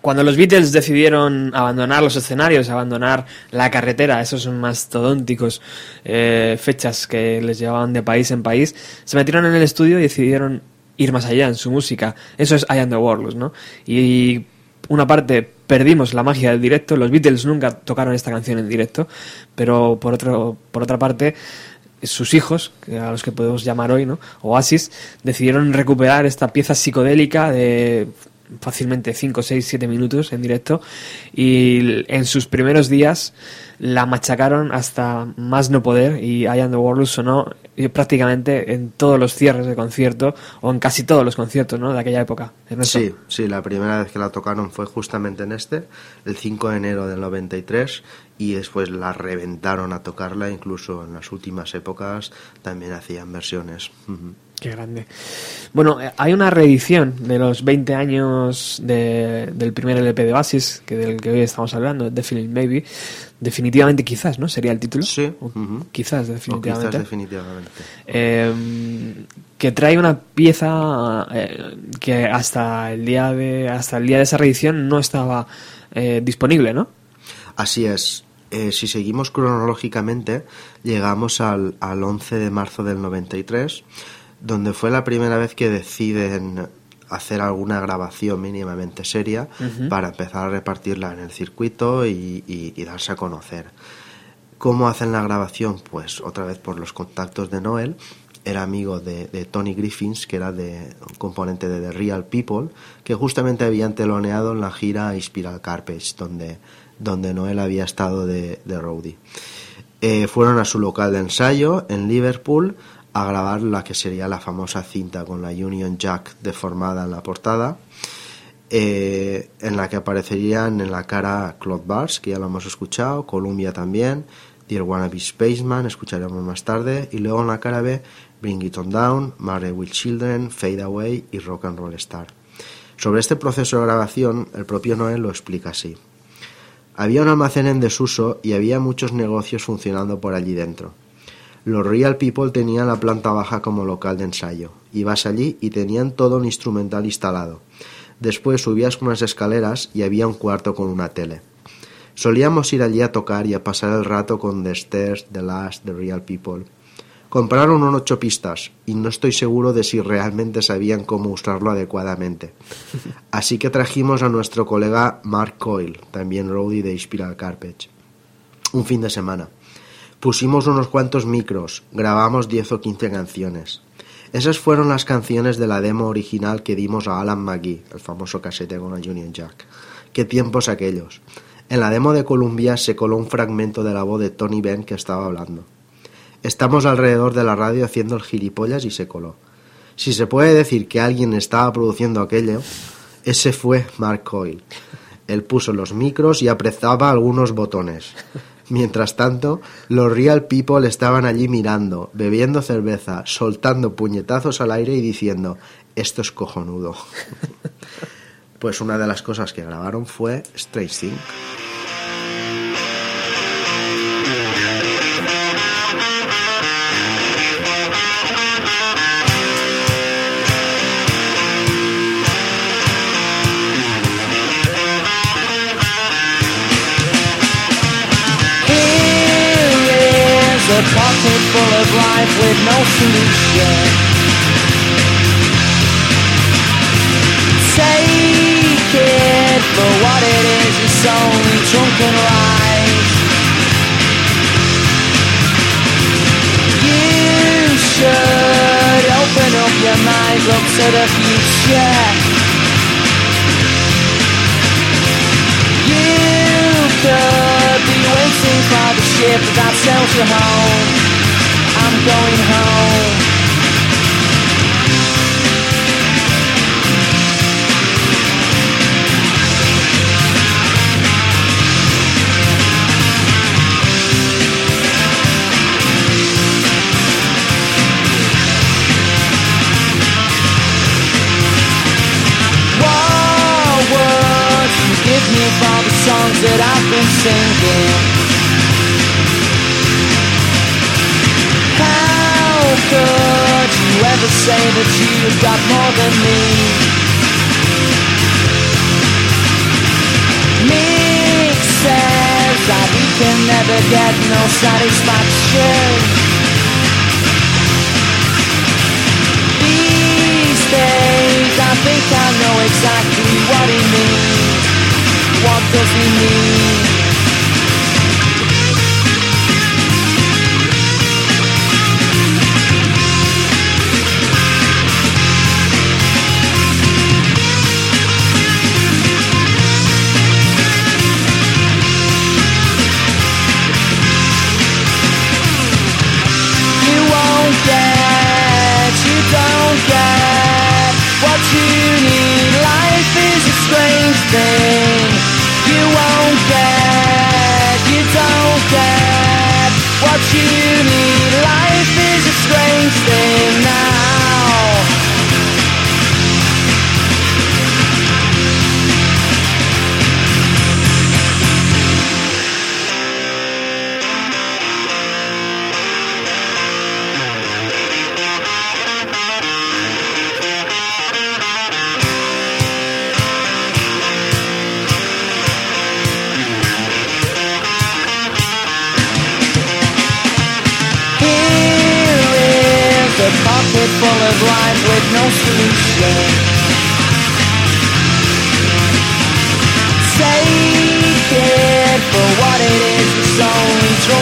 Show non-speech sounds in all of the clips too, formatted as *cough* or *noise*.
cuando los Beatles decidieron abandonar los escenarios, abandonar la carretera, esos mastodónticos eh, fechas que les llevaban de país en país, se metieron en el estudio y decidieron ir más allá en su música. Eso es I Am the Warlords, ¿no? Y una parte perdimos la magia del directo, los Beatles nunca tocaron esta canción en directo, pero por, otro, por otra parte sus hijos, a los que podemos llamar hoy, ¿no? Oasis, decidieron recuperar esta pieza psicodélica de fácilmente 5, 6, 7 minutos en directo y en sus primeros días la machacaron hasta más no poder y I Am The World sonó prácticamente en todos los cierres de concierto o en casi todos los conciertos ¿no? de aquella época. Sí, sí, la primera vez que la tocaron fue justamente en este, el 5 de enero del 93 y después la reventaron a tocarla, incluso en las últimas épocas también hacían versiones. Qué grande. Bueno, eh, hay una reedición de los 20 años del primer LP de Oasis, que del que hoy estamos hablando, Definitely Maybe. Definitivamente quizás, ¿no? Sería el título. Sí. Quizás, definitivamente. quizás, definitivamente. Em, que trae una pieza eh, que hasta el día de hasta el día de esa reedición no estaba eh, disponible, ¿no? Así es. si seguimos cronológicamente, llegamos al, al 11 de marzo del 93 donde fue la primera vez que deciden hacer alguna grabación mínimamente seria para empezar a repartirla en el circuito y, darse a conocer. ¿Cómo hacen la grabación? Pues otra vez por los contactos de Noel. Era amigo de, Tony Griffins, que era de, un componente de The Real People, que justamente habían teloneado en la gira Spiral Carpage, donde, donde Noel había estado de, de roadie. Eh, fueron a su local de ensayo en Liverpool a grabar la que sería la famosa cinta con la Union Jack deformada en la portada, eh, en la que aparecerían en la cara Claude Bars, que ya lo hemos escuchado, Columbia también, Dear Wannabe Spaceman, escucharemos más tarde, y luego en la cara B, Bring It On Down, Marry With Children, Fade Away y Rock and Roll Star. Sobre este proceso de grabación, el propio Noel lo explica así. Había un almacén en desuso y había muchos negocios funcionando por allí dentro. Los Real People tenían la planta baja como local de ensayo. Ibas allí y tenían todo un instrumental instalado. Después subías unas escaleras y había un cuarto con una tele. Solíamos ir allí a tocar y a pasar el rato con The Stairs, The Last, The Real People. Compraron un ocho pistas y no estoy seguro de si realmente sabían cómo usarlo adecuadamente. *laughs* Así que trajimos a nuestro colega Mark Coyle, también roadie de Spiral Carpet, un fin de semana. Pusimos unos cuantos micros, grabamos 10 o 15 canciones. Esas fueron las canciones de la demo original que dimos a Alan McGee, el famoso casete con la Union Jack. Qué tiempos aquellos. En la demo de Columbia se coló un fragmento de la voz de Tony Benn que estaba hablando. Estamos alrededor de la radio haciendo el gilipollas y se coló. Si se puede decir que alguien estaba produciendo aquello, ese fue Mark Coyle. Él puso los micros y apretaba algunos botones. Mientras tanto, los Real People estaban allí mirando, bebiendo cerveza, soltando puñetazos al aire y diciendo, esto es cojonudo. *laughs* pues una de las cosas que grabaron fue Strange Thing. A pocket full of life with no solution. Take it for what it is, it's only drunken lies. You should open up your mind up to the future. The ship that sails you home. I'm going home. What would you give me for the songs that I've been singing? Could you ever say that you've got more than me? Me says that we can never get no satisfaction These days I think I know exactly what he means What does he mean? Need. Life is a strange thing. You won't get, you don't get what you need. Life is a strange thing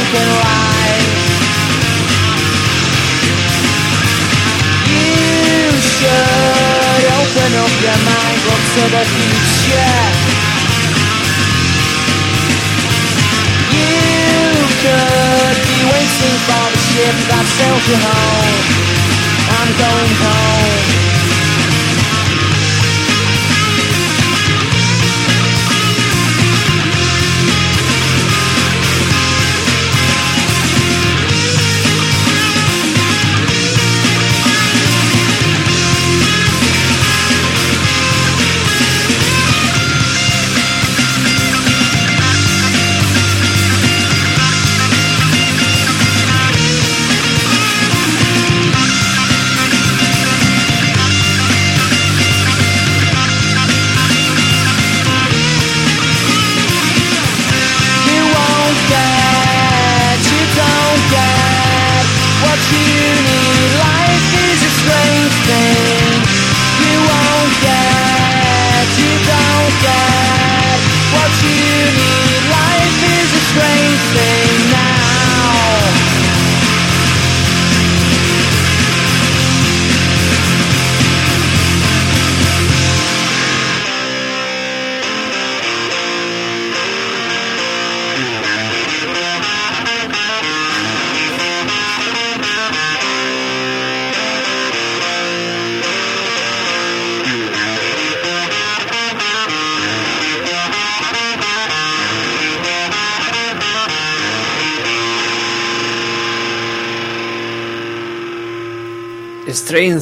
You should open up your mind, to the future. You could be waiting for the ship that sails you home. I'm going home.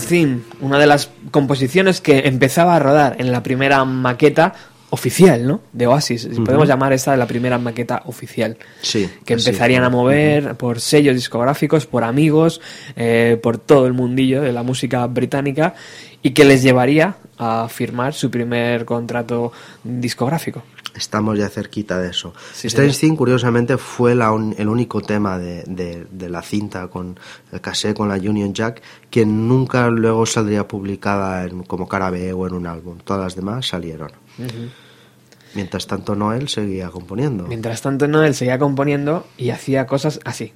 Theme, una de las composiciones que empezaba a rodar en la primera maqueta oficial, ¿no? De Oasis. Si Podemos llamar esta la primera maqueta oficial. Sí, Que empezarían a mover por sellos discográficos, por amigos, eh, por todo el mundillo de la música británica y que les llevaría a firmar su primer contrato discográfico. Estamos ya cerquita de eso. Sí, Strange señor. Thing, curiosamente, fue la un- el único tema de, de- de la cinta con el cassette con la Union Jack que nunca luego saldría publicada en- como cara B o en un álbum. Todas las demás salieron. Mientras tanto, Noel seguía componiendo. Mientras tanto, Noel seguía componiendo y hacía cosas así.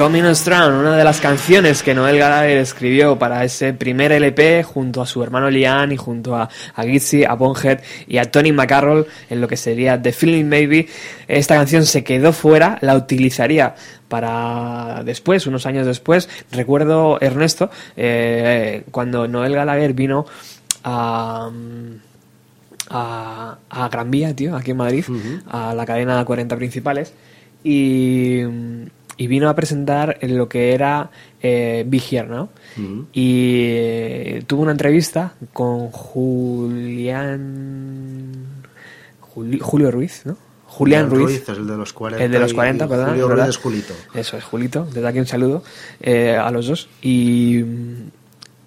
Coming Strong, una de las canciones que Noel Gallagher escribió para ese primer LP junto a su hermano Liam y junto a, a Gitzy, a Bonhead y a Tony McCarroll en lo que sería The Feeling Maybe. Esta canción se quedó fuera, la utilizaría para después, unos años después. Recuerdo, Ernesto, eh, cuando Noel Gallagher vino a a, a Gran Vía, tío, aquí en Madrid, a la cadena 40 principales, y, y vino a presentar en lo que era eh, Here, ¿no? Y eh, tuvo una entrevista con Julián... Juli- Julio Ruiz, ¿no? Julián Ruiz. es el de los 40. El de los y- 40, y perdón. Julio ¿verdad? Ruiz es Julito. Eso es, Julito. Desde aquí un saludo eh, a los dos. Y,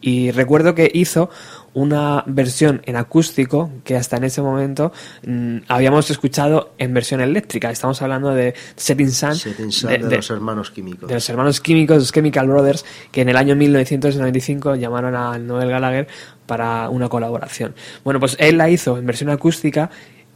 y recuerdo que hizo una versión en acústico que hasta en ese momento mm, habíamos escuchado en versión eléctrica. Estamos hablando de Setting Sun, Setting Sun de- de, de- los hermanos químicos. de los hermanos químicos, los Chemical Brothers, que en el año 1995 llamaron a Noel Gallagher para una colaboración. Bueno, pues él la hizo en versión acústica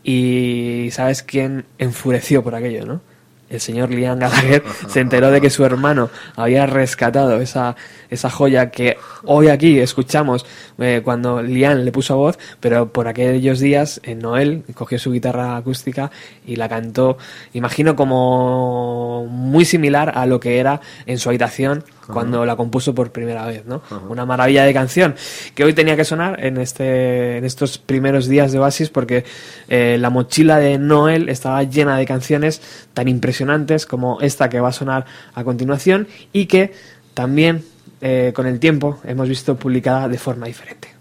y ¿sabes quién enfureció por aquello, no? El señor Liam Gallagher se enteró de que su hermano había rescatado esa, esa joya que hoy aquí escuchamos eh, cuando Liam le puso voz, pero por aquellos días eh, Noel cogió su guitarra acústica y la cantó, imagino como muy similar a lo que era en su habitación cuando la compuso por primera vez, ¿no? Una maravilla de canción que hoy tenía que sonar en este en estos primeros días de Oasis porque eh, la mochila de Noel estaba llena de canciones tan impresionantes como esta que va a sonar a continuación y que también eh, con el tiempo hemos visto publicada de forma diferente.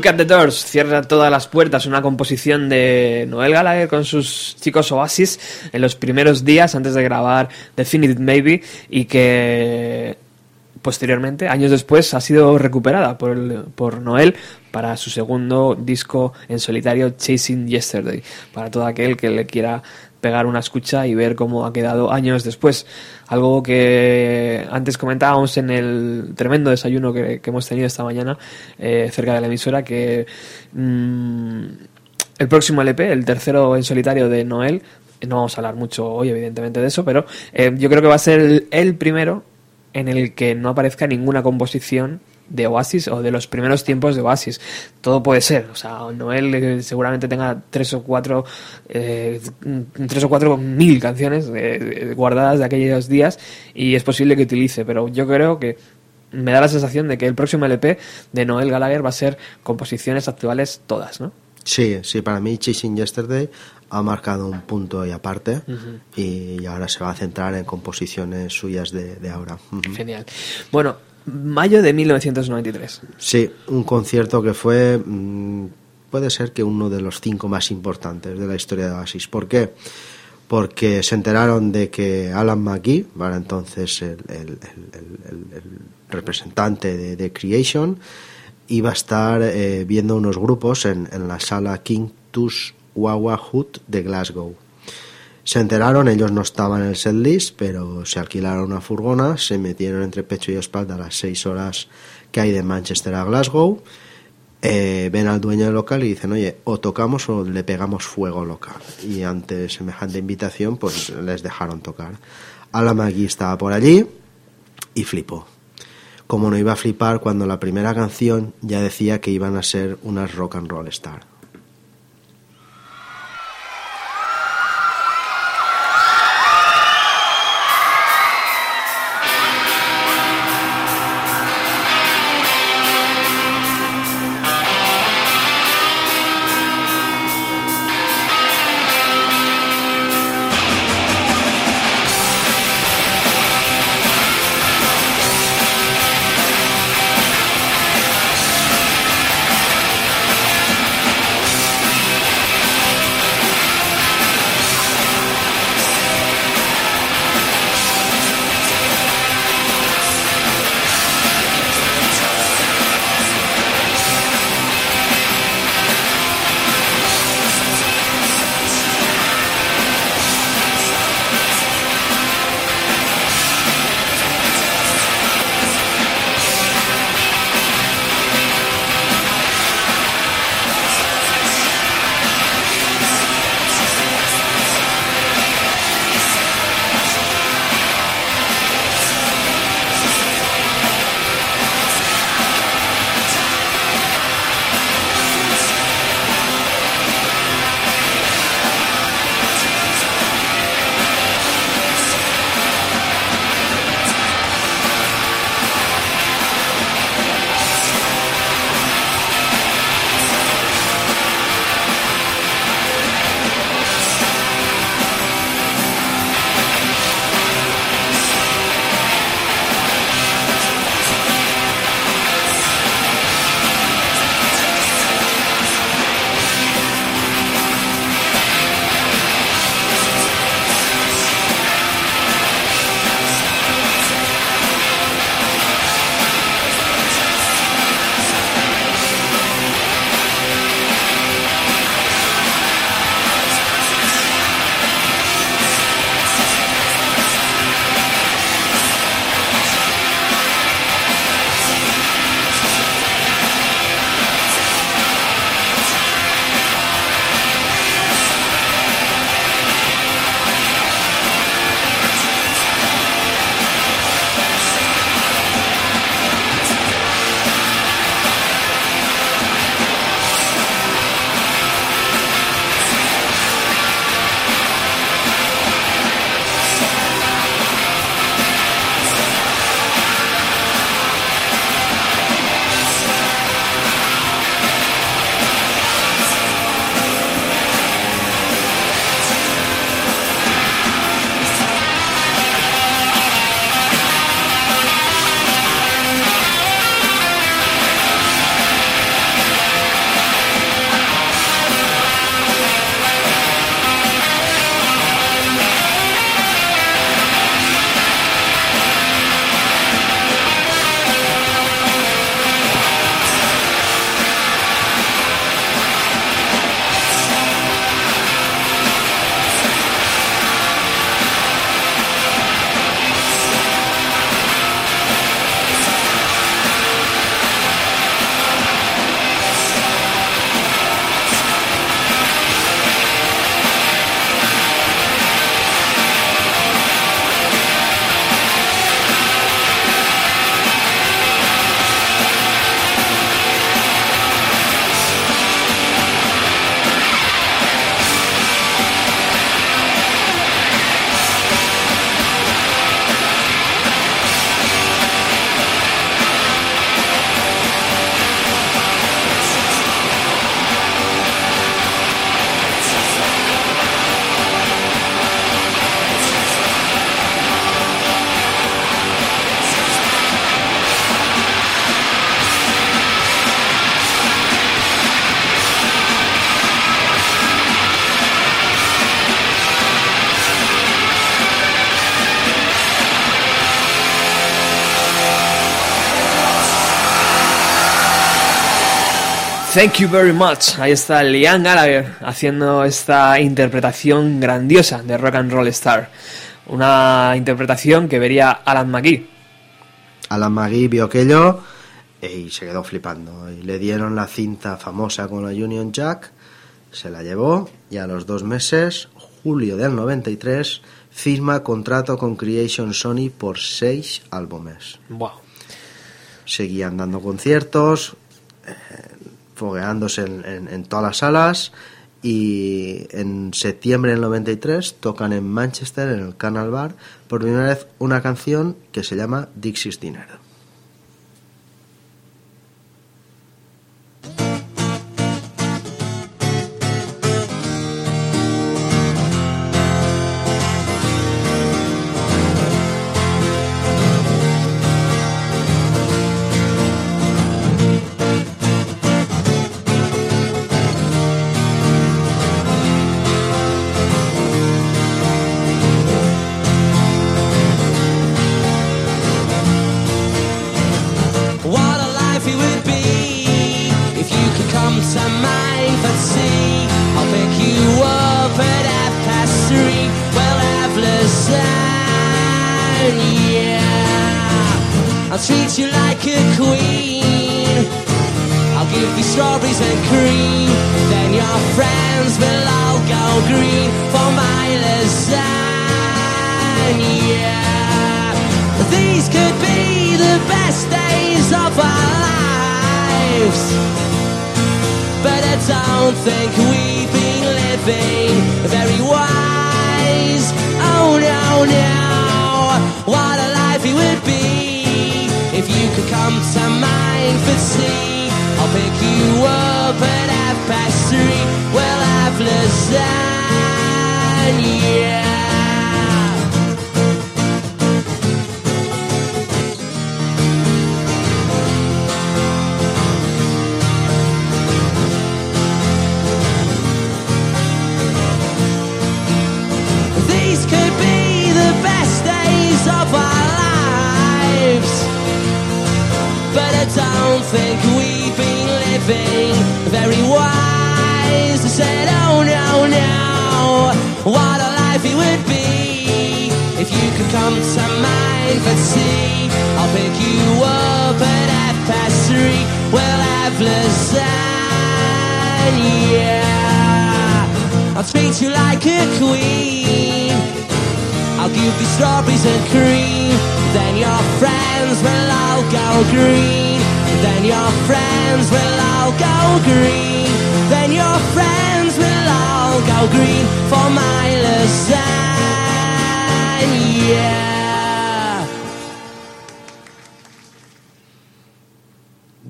Look at the Doors cierra todas las puertas, una composición de Noel Gallagher con sus chicos Oasis en los primeros días antes de grabar Definitive Maybe y que posteriormente, años después, ha sido recuperada por, el- por Noel para su segundo disco en solitario, Chasing Yesterday, para todo aquel que le quiera pegar una escucha y ver cómo ha quedado años después. Algo que antes comentábamos en el tremendo desayuno que, hemos tenido esta mañana eh, cerca de la emisora, que mm, el próximo LP, el tercero en solitario de Noel, no vamos a hablar mucho hoy evidentemente de eso, pero eh, yo creo que va a ser el, el primero en el que no aparezca ninguna composición de Oasis o de los primeros tiempos de Oasis. Todo puede ser. O sea, Noel eh, seguramente tenga tres o cuatro eh, tres o cuatro mil canciones eh, guardadas de aquellos días y es posible que utilice, pero yo creo que me da la sensación de que el próximo LP de Noel Gallagher va a ser composiciones actuales todas, ¿no? Sí, sí, para mí Chasing Yesterday ha marcado un punto y aparte y ahora se va a centrar en composiciones suyas de, de ahora. Genial. Bueno, mayo de 1993. Sí, un concierto que fue, mm, puede ser que uno de los cinco más importantes de la historia de Oasis. ¿Por qué? Porque se enteraron de que Alan McGee, para entonces el, representante de, de Creation, iba a estar eh, viendo unos grupos en, en la sala King Tus Wawa Hut de Glasgow. Se enteraron, ellos no estaban en el setlist, pero se alquilaron una furgona, se metieron entre pecho y espalda las seis horas que hay de Manchester a Glasgow, eh, ven al dueño del local y dicen, oye, o tocamos o le pegamos fuego al local. Y ante semejante invitación, pues les dejaron tocar. Alan McGee estaba por allí y flipó. Como no iba a flipar cuando la primera canción ya decía que iban a ser unas rock and roll star. Thank you very much. Ahí está Liam Gallagher haciendo esta interpretación grandiosa de Rock and Roll Star. Una interpretación que vería Alan McGee. Alan McGee vio aquello y se quedó flipando. Y le dieron la cinta famosa con la Union Jack, se la llevó y a los dos meses, julio del 93, firma contrato con Creation Sony por seis álbumes. Wow. Seguían dando conciertos, eh, fogueándose en, en- todas las salas y en septiembre del 93 tocan en Manchester, en el Canal Bar, por primera vez una canción que se llama Dixie's Dinner.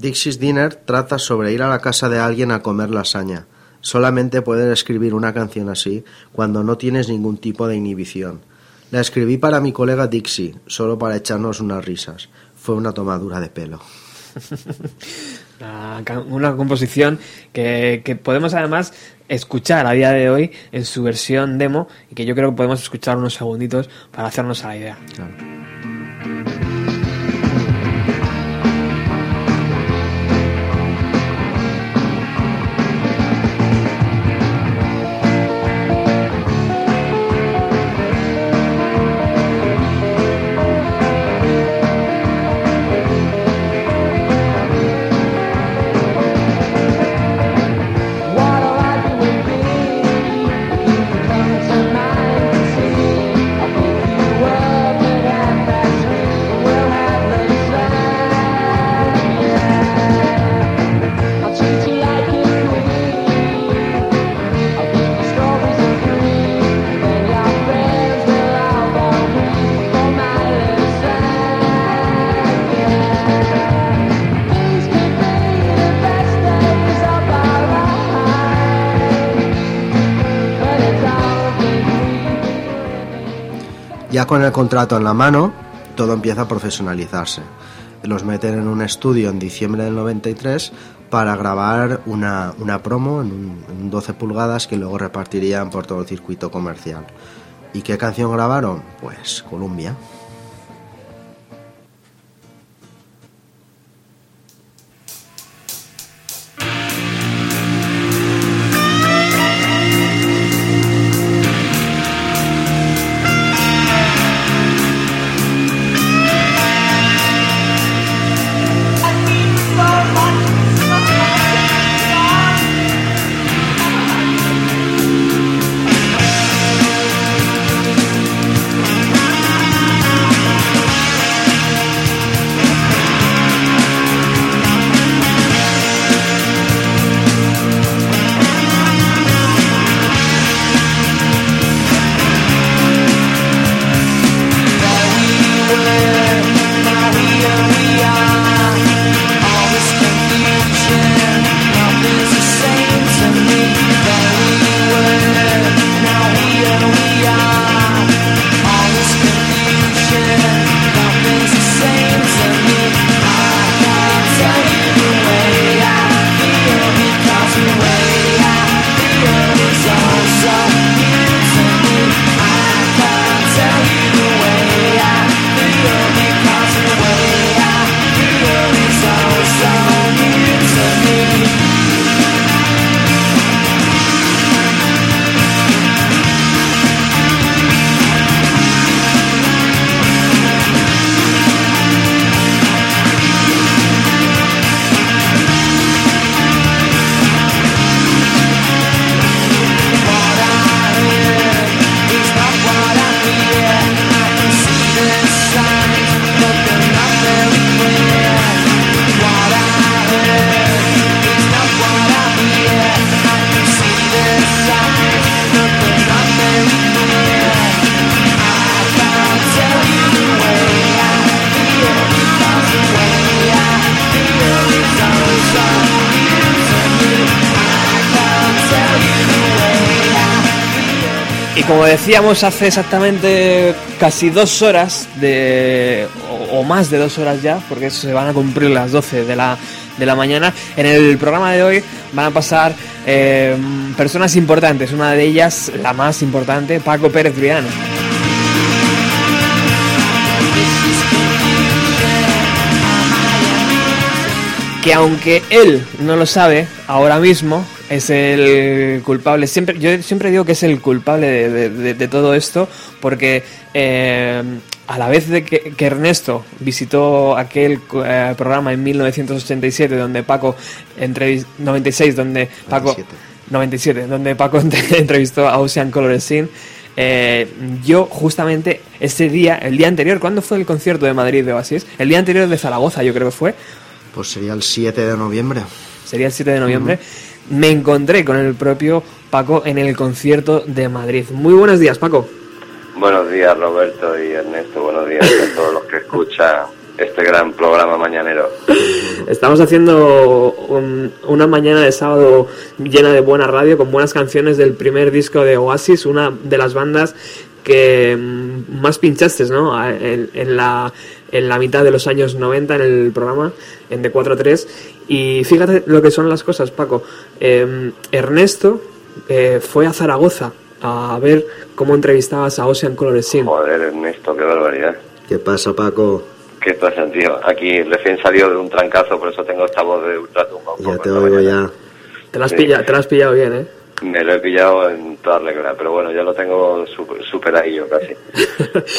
Dixie's Dinner trata sobre ir a la casa de alguien a comer lasaña. Solamente puedes escribir una canción así cuando no tienes ningún tipo de inhibición. La escribí para mi colega Dixie, solo para echarnos unas risas. Fue una tomadura de pelo. *laughs* Una, composición que, que podemos además escuchar a día de hoy en su versión demo y que yo creo que podemos escuchar unos segunditos para hacernos a la idea. Claro. Con el contrato en la mano, todo empieza a profesionalizarse. Los meten en un estudio en diciembre del 93 para grabar una, una promo en un, en un 12 pulgadas que luego repartirían por todo el circuito comercial. ¿Y qué canción grabaron? Pues Columbia. Como decíamos hace exactamente casi dos horas, de, o, más de dos horas ya, porque se van a cumplir las 12 de la, de la mañana, en el programa de hoy van a pasar eh, personas importantes. Una de ellas, la más importante, Paco Pérez Briano. que aunque él no lo sabe ahora mismo es el culpable siempre yo siempre digo que es el culpable de, de- de- de todo esto porque eh, a la vez de que, que Ernesto visitó aquel eh, programa en 1987 donde Paco entrevis- 96 donde Paco 97. 97 donde Paco *laughs* entrevistó a Ocean Color Scene eh, yo justamente ese día, el día anterior, ¿cuándo fue el concierto de Madrid de Oasis? El día anterior de Zaragoza, yo creo que fue, Pues sería el 7 de noviembre. sería el 7 de noviembre, me encontré con el propio Paco en el concierto de Madrid. Muy buenos días, Paco. Buenos días Roberto y Ernesto, buenos días a todos los que escuchan este gran programa mañanero. Estamos haciendo un- una mañana de sábado llena de buena radio, con buenas canciones del primer disco de Oasis, una de las bandas que mm, más pinchaste, ¿no? En la, en la mitad de los años 90 en el programa, en D43. Y fíjate lo que son las cosas, Paco. Eh, Ernesto eh, fue a Zaragoza a ver cómo entrevistabas a Ocean Color Scene. Joder Ernesto, qué barbaridad. ¿Qué pasa, Paco? ¿Qué pasa, tío? Aquí recién salió de un trancazo, por eso tengo esta voz de ultratumba. Ya te oigo ya. Te la has, Sí. pillado, te la has pillado bien, ¿eh? Me lo he pillado en toda regla, pero bueno, ya lo tengo super, superadillo casi.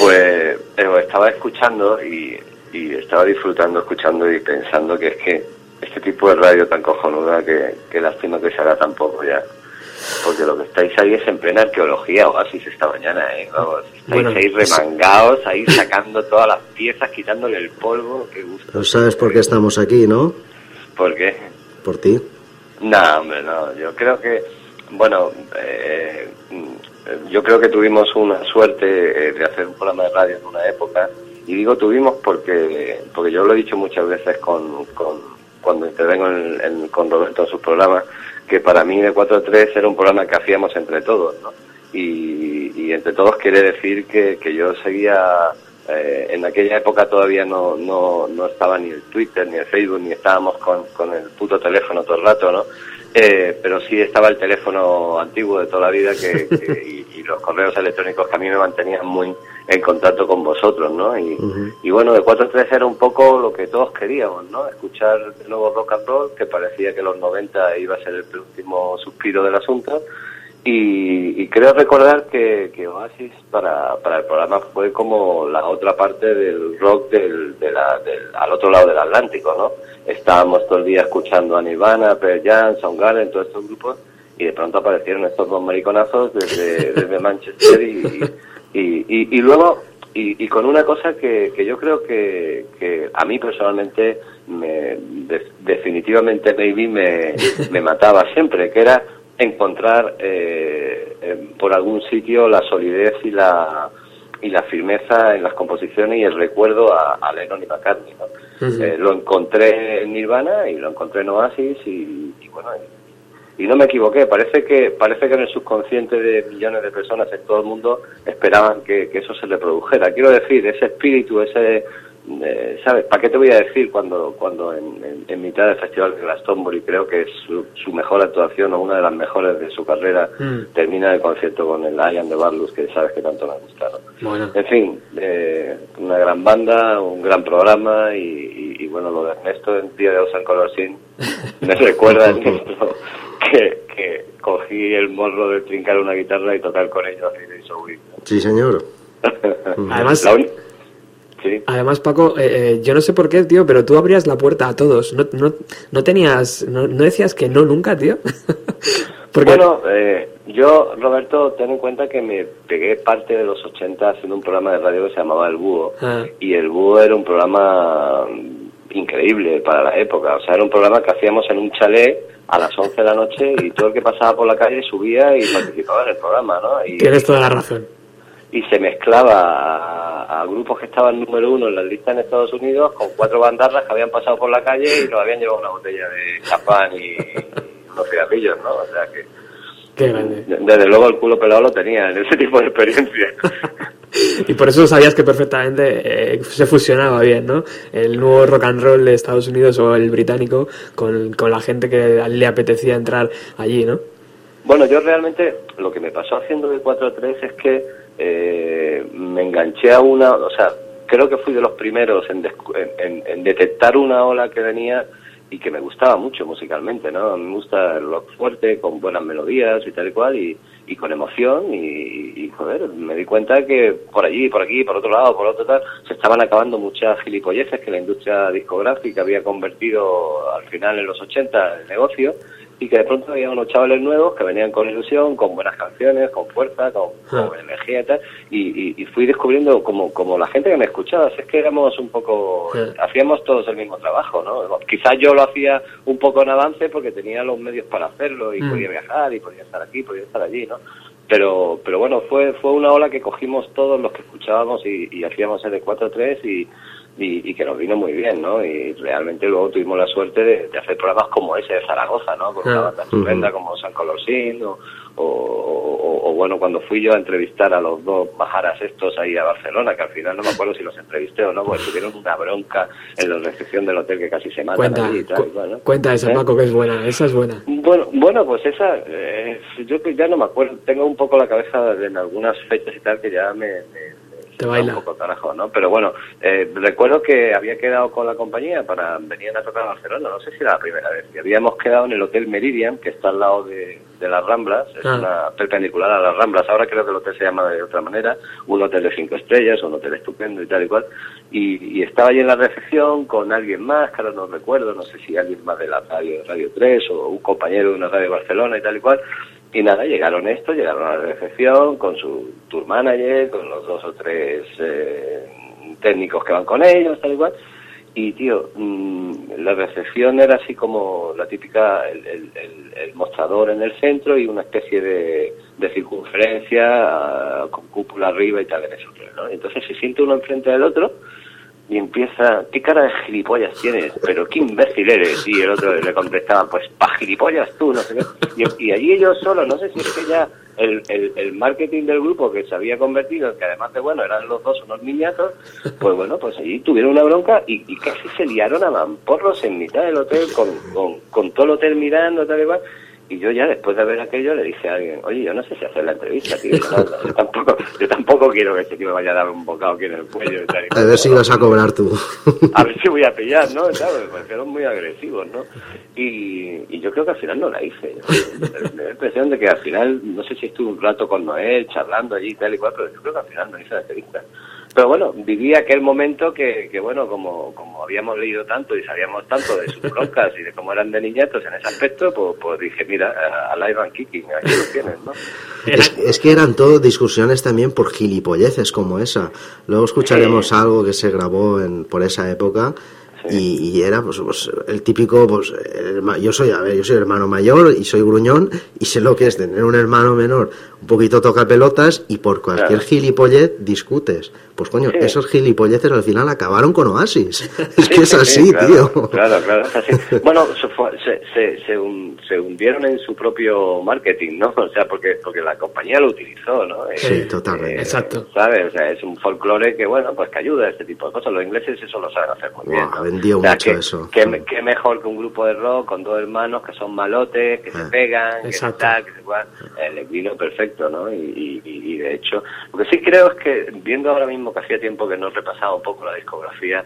Pues eh, estaba escuchando y, y estaba disfrutando, escuchando y pensando que es que este tipo de radio tan cojonuda que, que lástima que se haga tan poco ya. Porque lo que estáis ahí es en plena arqueología, oasis esta mañana, ¿eh? Vamos, estáis Bueno, ahí remangados, ahí sacando todas las piezas, quitándole el polvo, qué gusto. No sabes por qué estamos aquí, ¿no? ¿Por qué? Por ti. No, hombre, no. Yo creo que, bueno, eh, yo creo que tuvimos una suerte eh, de hacer un programa de radio en una época. Y digo tuvimos porque, porque yo lo he dicho muchas veces con, con cuando intervengo en- con Roberto en sus programas, que para mí de 4 a 3 era un programa que hacíamos entre todos, ¿no? Y, y entre todos quiere decir que, que yo seguía eh, en aquella época todavía no, no, no estaba ni el Twitter, ni el Facebook, ni estábamos con, con el puto teléfono todo el rato, ¿no? Eh, pero sí estaba el teléfono antiguo de toda la vida que, que- y, y los correos electrónicos que a mí me mantenían muy en contacto con vosotros, ¿no? Y, y bueno, de 4 a 3 era un poco lo que todos queríamos, ¿no? Escuchar de nuevo rock and roll, que parecía que los 90 iba a ser el último suspiro del asunto. Y, y creo recordar que, que Oasis para, para el programa fue como la otra parte del rock del, de la- del- al otro lado del Atlántico, ¿no? Estábamos todo el día escuchando a Nirvana, Pearl Jam, Soundgarden, todos estos grupos, y de pronto aparecieron estos dos mariconazos desde, desde Manchester y, y, y, y luego y, y con una cosa que, que yo creo que, que a mí personalmente me, de- definitivamente maybe me, me *laughs* mataba siempre, que era encontrar eh, eh, por algún sitio la solidez y la y la firmeza en las composiciones y el recuerdo a, a Lennon y McCartney. Eh, lo encontré en Nirvana y lo encontré en Oasis y, y bueno, y, no me equivoqué. Parece que parece que en el subconsciente de millones de personas en todo el mundo esperaban que, que eso se reprodujera. Quiero decir, ese espíritu, ese eh, ¿sabes? ¿Para qué te voy a decir cuando cuando en, en- en mitad del festival de Glastonbury creo que es su, su mejor actuación o una de las mejores de su carrera Mm. termina el concierto con el Ian de Barlus que sabes que tanto me gusta, ¿no? Bueno. En fin, eh, una gran banda, un gran programa y, y- y bueno, lo de Ernesto en Día de Ocean Color Scene *laughs* me recuerda Ernesto que, que cogí el morro de trincar una guitarra y tocar con ellos así de. Sí, señor. *laughs* Además- La sí. Además, Paco, eh, eh, yo no sé por qué, tío, pero tú abrías la puerta a todos. No, no, no tenías, no, no decías que no nunca, tío. *laughs* Porque Bueno, eh, yo, Roberto, ten en cuenta que me pegué parte de los 80 haciendo un programa de radio que se llamaba El Búho. Ah. Y El Búho era un programa increíble para la época. O sea, era un programa que hacíamos en un chalet a las 11 de la noche y todo el que pasaba por la calle subía y participaba en el programa, ¿no? Y, tienes toda la razón. Y se mezclaba a, a grupos que estaban número uno en las listas en Estados Unidos con cuatro bandarras que habían pasado por la calle y nos habían llevado una botella de champán y, y unos cigarrillos, ¿no? O sea que Qué grande. Desde luego el culo pelado lo tenía en ese tipo de experiencia. *laughs* Y por eso sabías que perfectamente eh, se fusionaba bien, ¿no? El nuevo rock and roll de Estados Unidos o el británico con, con la gente que le apetecía entrar allí, ¿no? Bueno, yo realmente lo que me pasó haciendo de 4-3 es que eh, me enganché a una, o sea, creo que fui de los primeros en, en- en- detectar una ola que venía y que me gustaba mucho musicalmente, ¿no? Me gusta el rock fuerte, con buenas melodías y tal y cual, y, y con emoción, y, y, joder, me di cuenta que por allí, por aquí, por otro lado, por otro tal, se estaban acabando muchas gilipolleces que la industria discográfica había convertido al final en los 80 el negocio, y que de pronto había unos chavales nuevos que venían con ilusión, con buenas canciones, con fuerza, con, con energía y tal, y, y- y fui descubriendo como, como la gente que me escuchaba, si es que éramos un poco, hacíamos todos el mismo trabajo, ¿no? Quizás yo lo hacía un poco en avance porque tenía los medios para hacerlo y Mm. podía viajar y podía estar aquí, podía estar allí, ¿no? Pero, pero bueno, fue, fue una ola que cogimos todos los que escuchábamos y, y hacíamos el de 4-3 y, y, y que nos vino muy bien, ¿no? Y realmente luego tuvimos la suerte de, de hacer programas como ese de Zaragoza, ¿no? Con una banda estupenda como San Colorsín o, o, o- o, bueno, cuando fui yo a entrevistar a los dos majaras estos ahí a Barcelona, que al final no me acuerdo si los entrevisté o no, porque tuvieron una bronca en la recepción del hotel que casi se matan Cuenta, allí y tal, cu- bueno. cuenta esa, ¿Eh? Paco, que es buena, esa es buena. Bueno, bueno, pues esa, eh, yo ya no me acuerdo, tengo un poco la cabeza en algunas fechas y tal que ya me Te va baila. un poco carajo, ¿no? Pero bueno, eh, recuerdo que había quedado con la compañía para venir a tocar a Barcelona, no sé si era la primera vez, y habíamos quedado en el Hotel Meridian, que está al lado de, de las Ramblas, es Ah. una perpendicular a las Ramblas, ahora creo que el hotel se llama de otra manera, un hotel de cinco estrellas, un hotel estupendo y tal y cual, y, y estaba allí en la recepción con alguien más, que ahora no recuerdo, no sé si alguien más de la radio, de Radio 3 o un compañero de una radio de Barcelona y tal y cual, y nada, llegaron estos, llegaron a la recepción con su tour manager, con los dos o tres eh, técnicos que van con ellos, tal y cual. Y, tío, mm, la recepción era así como la típica, el, el- el- el mostrador en el centro y una especie de, de circunferencia ah, con cúpula arriba y tal en hotel, ¿no? Entonces se siente uno enfrente del otro y empieza, ¿qué cara de gilipollas tienes? Pero qué imbécil eres. Y el otro le contestaba, pues pa gilipollas tú, no sé qué. Y, allí ellos solos, no sé si es que ya el, el, marketing del grupo que se había convertido, que además de bueno, eran los dos unos niñatos, pues bueno, pues allí tuvieron una bronca y, y casi se liaron a mamporros en mitad del hotel con, con, con todo el hotel mirando, tal y cual. Y yo ya después de ver aquello le dije a alguien, oye, yo no sé si hacer la entrevista, tío. Yo, no- yo tampoco, yo tampoco quiero que este tío me vaya a dar un bocado aquí en el cuello. y tal y A ver si vas a cobrar tú. A ver si voy a pillar, ¿no? Claro, me muy agresivos, ¿no? Y, y yo creo que al final no la hice. Me da la impresión de que al final, no sé si estuve un rato con Noel charlando allí y tal y cual, pero yo creo que al final no hice la entrevista. Pero bueno, viví aquel momento que, que bueno, como, como habíamos leído tanto y sabíamos tanto de sus broncas y de cómo eran de niñatos en ese aspecto, pues, pues dije, mira, a la Ivan Kicking, aquí lo tienes, ¿no? Es, es que eran todo discusiones también por gilipolleces como esa. Luego escucharemos Sí. algo que se grabó en, por esa época y, y era pues, pues, el típico pues el yo soy a ver yo soy hermano mayor y soy gruñón y sé lo que es tener un hermano menor un poquito toca pelotas y por cualquier Claro. gilipollez discutes pues coño Sí. esos gilipolleces al final acabaron con Oasis *laughs* *laughs* es que Sí, es sí, así sí, claro, tío Claro, claro, es así. *laughs* Bueno, se, fue- se, se, se, hun- se hundieron en su propio marketing, ¿no? O sea, porque porque la compañía lo utilizó, ¿no? Eh, Sí, totalmente. Exacto. ¿Sabes? O sea, es un folclore que, bueno, pues que ayuda a este tipo de cosas. Los ingleses eso lo saben hacer muy bien. Buah, ¿no? vendió O sea, mucho que- eso. Que, Mm. que mejor que un grupo de rock con dos hermanos que son malotes, que se Ah. pegan, que Exacto. tal, que se cual. El vino perfecto, ¿no? Y, y, y- y de hecho, lo que sí creo es que, viendo ahora mismo que hacía tiempo que no repasaba un poco la discografía,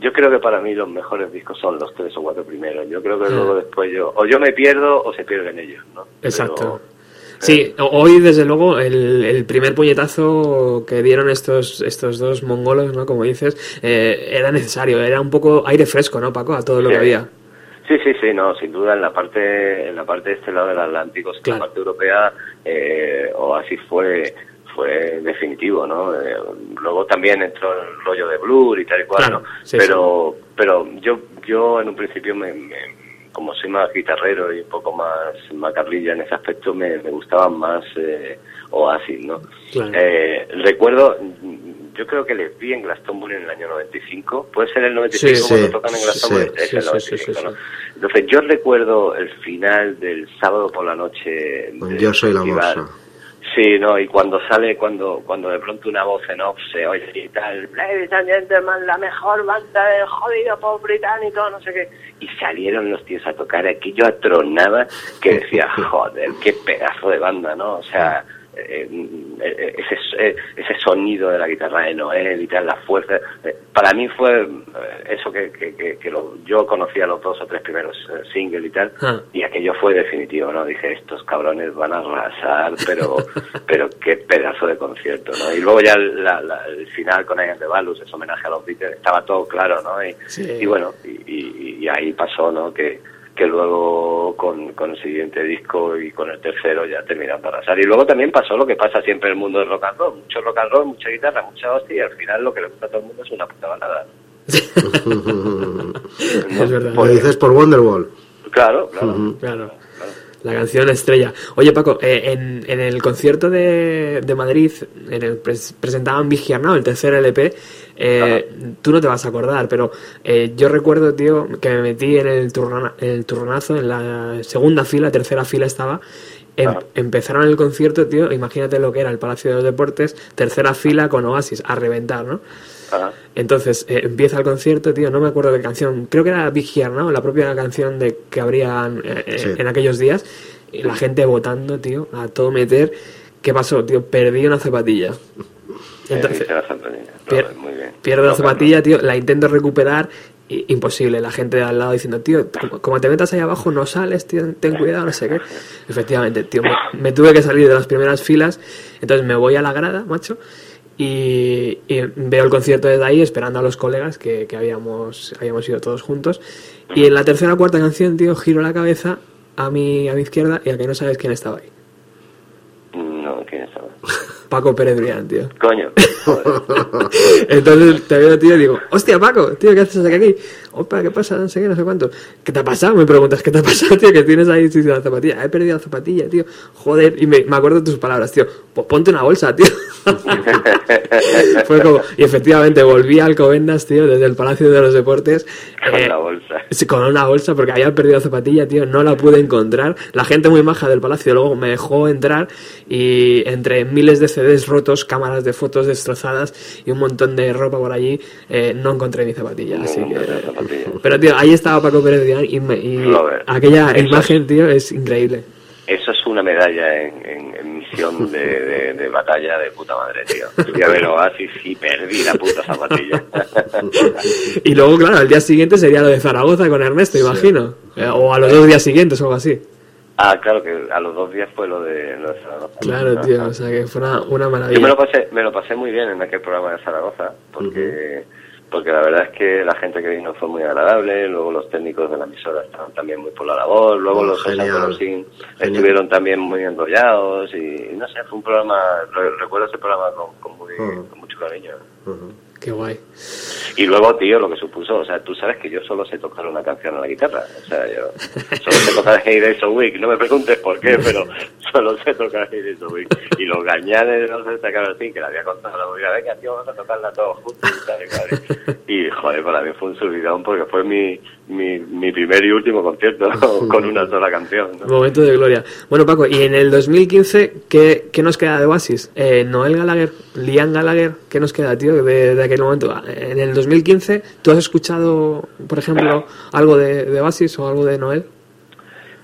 yo creo que para mí los mejores discos son los tres o cuatro primeros. Yo creo que Ah. luego después yo, o yo me pierdo o se pierden ellos, ¿no? Exacto. Pero- Sí, o- hoy desde luego el, el primer puñetazo que dieron estos estos dos mongolos, ¿no? Como dices, eh, era necesario, era un poco aire fresco, ¿no, Paco? A todo lo Sí. que había. Sí, sí, sí, no, sin duda en la parte en la parte de este lado del Atlántico, en Claro. la parte europea, eh, Oasis fue fue definitivo, ¿no? Eh, luego también entró el rollo de Blur y tal y cual, Claro, ¿no? sí, pero pero yo yo en un principio me, me- como soy más guitarrero y un poco más macarrilla en ese aspecto me, me gustaban más eh, Oasis, ¿no? Claro. Eh, recuerdo, yo creo que les vi en Glastonbury en el año 95. Puede ser el 95 Sí, cuando tocan en Glastonbury. sí, es el sí, sí, sí, 95, sí, ¿no? sí. Entonces yo recuerdo el final del sábado por la noche. Yo soy la morsa. Sí, no, y cuando sale, cuando cuando de pronto una voz en off se oye y tal, Ladies and gentlemen, la mejor banda del jodido pop británico, no sé qué. Y salieron los tíos a tocar, aquello atronaba, que *laughs* decía, joder, qué pedazo de banda, ¿no? O sea, ese, eh, ese sonido de la guitarra de Noel y tal, la fuerza. eh, para mí fue eh, eso que, que, que, que lo- yo conocía los dos o tres primeros eh, singles y tal, Ah. y aquello fue definitivo, ¿no? Dije, estos cabrones van a arrasar, pero *laughs* pero qué pedazo de concierto, ¿no? Y luego ya la- la- el final con Ian de Balus, ese homenaje a los Beatles, estaba todo claro, ¿no? Y, Sí. y bueno, y, y- y ahí pasó, ¿no? Que, que luego con, con el siguiente disco y con el tercero ya terminaron de arrasar. Y luego también pasó lo que pasa siempre en el mundo del rock and roll, mucho rock and roll, mucha guitarra, mucha hostia, y al final lo que le gusta a todo el mundo es una puta balada. *laughs* *laughs* Es verdad. Lo dices por Wonderwall. Claro, claro. Claro. La canción estrella. Oye, Paco, eh, en, en el concierto de, de Madrid, en el pres- presentaban Now, el tercer LP, eh, tú no te vas a acordar, pero eh, yo recuerdo, tío, que me metí en el, en el turronazo, en la segunda fila, tercera fila estaba. Em-. Empezaron el concierto, tío, imagínate lo que era el Palacio de los Deportes, tercera fila con Oasis, a reventar, ¿no? Ajá. Entonces eh, empieza el concierto, tío, no me acuerdo qué canción, creo que era Big Here, ¿no? La propia canción de que habrían eh, eh, Sí. en aquellos días, y la gente votando, tío, a todo meter. ¿Qué pasó, tío? Perdí una zapatilla. Entonces, Eh, muy bien. pierdo la zapatilla, tío, la intento recuperar, imposible. La gente de al lado diciendo, tío, como, como te metas ahí abajo, no sales, tío, ten cuidado, no sé qué. Efectivamente, tío, me, me tuve que salir de las primeras filas, entonces me voy a la grada, macho, y, y veo el concierto desde ahí esperando a los colegas que, que habíamos, habíamos ido todos juntos. Y en la tercera o cuarta canción, tío, giro la cabeza a mi, a mi izquierda y a que no sabes quién estaba ahí. No, ¿quién estaba? *laughs* Paco Pérez Brián, tío. Coño. *laughs* *laughs* Entonces te veo, tío, y digo, hostia, Paco, tío, ¿qué haces aquí? Opa, ¿qué pasa? No sé qué, no sé cuánto. ¿Qué te ha pasado? Me preguntas, ¿qué te ha pasado, tío? Que tienes ahí sí, la zapatilla. He perdido la zapatilla, tío. Joder, y me, me acuerdo de tus palabras, tío. Pues ponte una bolsa, tío. *laughs* Fue como, y efectivamente volví a Alcobendas, tío, desde el Palacio de los Deportes. Con eh, la bolsa. Sí, con una bolsa porque había perdido la zapatilla, tío, no la pude encontrar. La gente muy maja del palacio luego me dejó entrar y entre miles de CDs rotos, cámaras de fotos destrozadas y un montón de ropa por allí, eh, no encontré mi zapatilla. No Así que... Pero, tío, ahí estaba Paco Pérez Vidal y, me- y aquella Eso imagen, tío, es increíble. Eso es una medalla en, en- en misión de, de- de batalla de puta madre, tío. Fui a ver Oasis y perdí la puta zapatilla. *laughs* Y luego, claro, al día siguiente sería lo de Zaragoza con Ernesto, imagino. Eh, O a los dos días siguientes o algo así. ah, claro, que a los dos días fue lo de, lo de Zaragoza. Claro, tío, o sea que fue una, una Yo me maravilla. lo pasé, me lo pasé muy bien en aquel programa de Zaragoza, porque, porque la verdad es que la gente que vino fue muy agradable, luego los técnicos de la emisora estaban también muy por la labor, luego Oh, los Genial. estuvieron también muy enrollados y no sé, fue un programa, re- recuerdo ese programa con, con muy- Ujú. con mucho cariño. Guay. Y luego, tío, lo que supuso, o sea, tú sabes que yo solo sé tocar una canción a la guitarra. O sea, yo solo sé tocar Hey Days a Week. No me preguntes por qué, pero solo sé tocar Hey Days a Week. Y los gañanes, no sé, sacaron así, que le había contado la movida, venga, tío, vamos a tocarla todos juntos. Y, joder, para mí fue un subidón porque fue mi, mi, mi primer y último concierto *laughs* con una sola canción. ¿no? Momento de gloria. Bueno, Paco, y en el 2015, ¿qué, qué nos queda de Oasis? Eh, Noel Gallagher, Liam Gallagher, ¿qué nos queda, tío, de, de aquel momento? En el 2015, ¿tú has escuchado, por ejemplo, algo de, de Oasis o algo de Noel?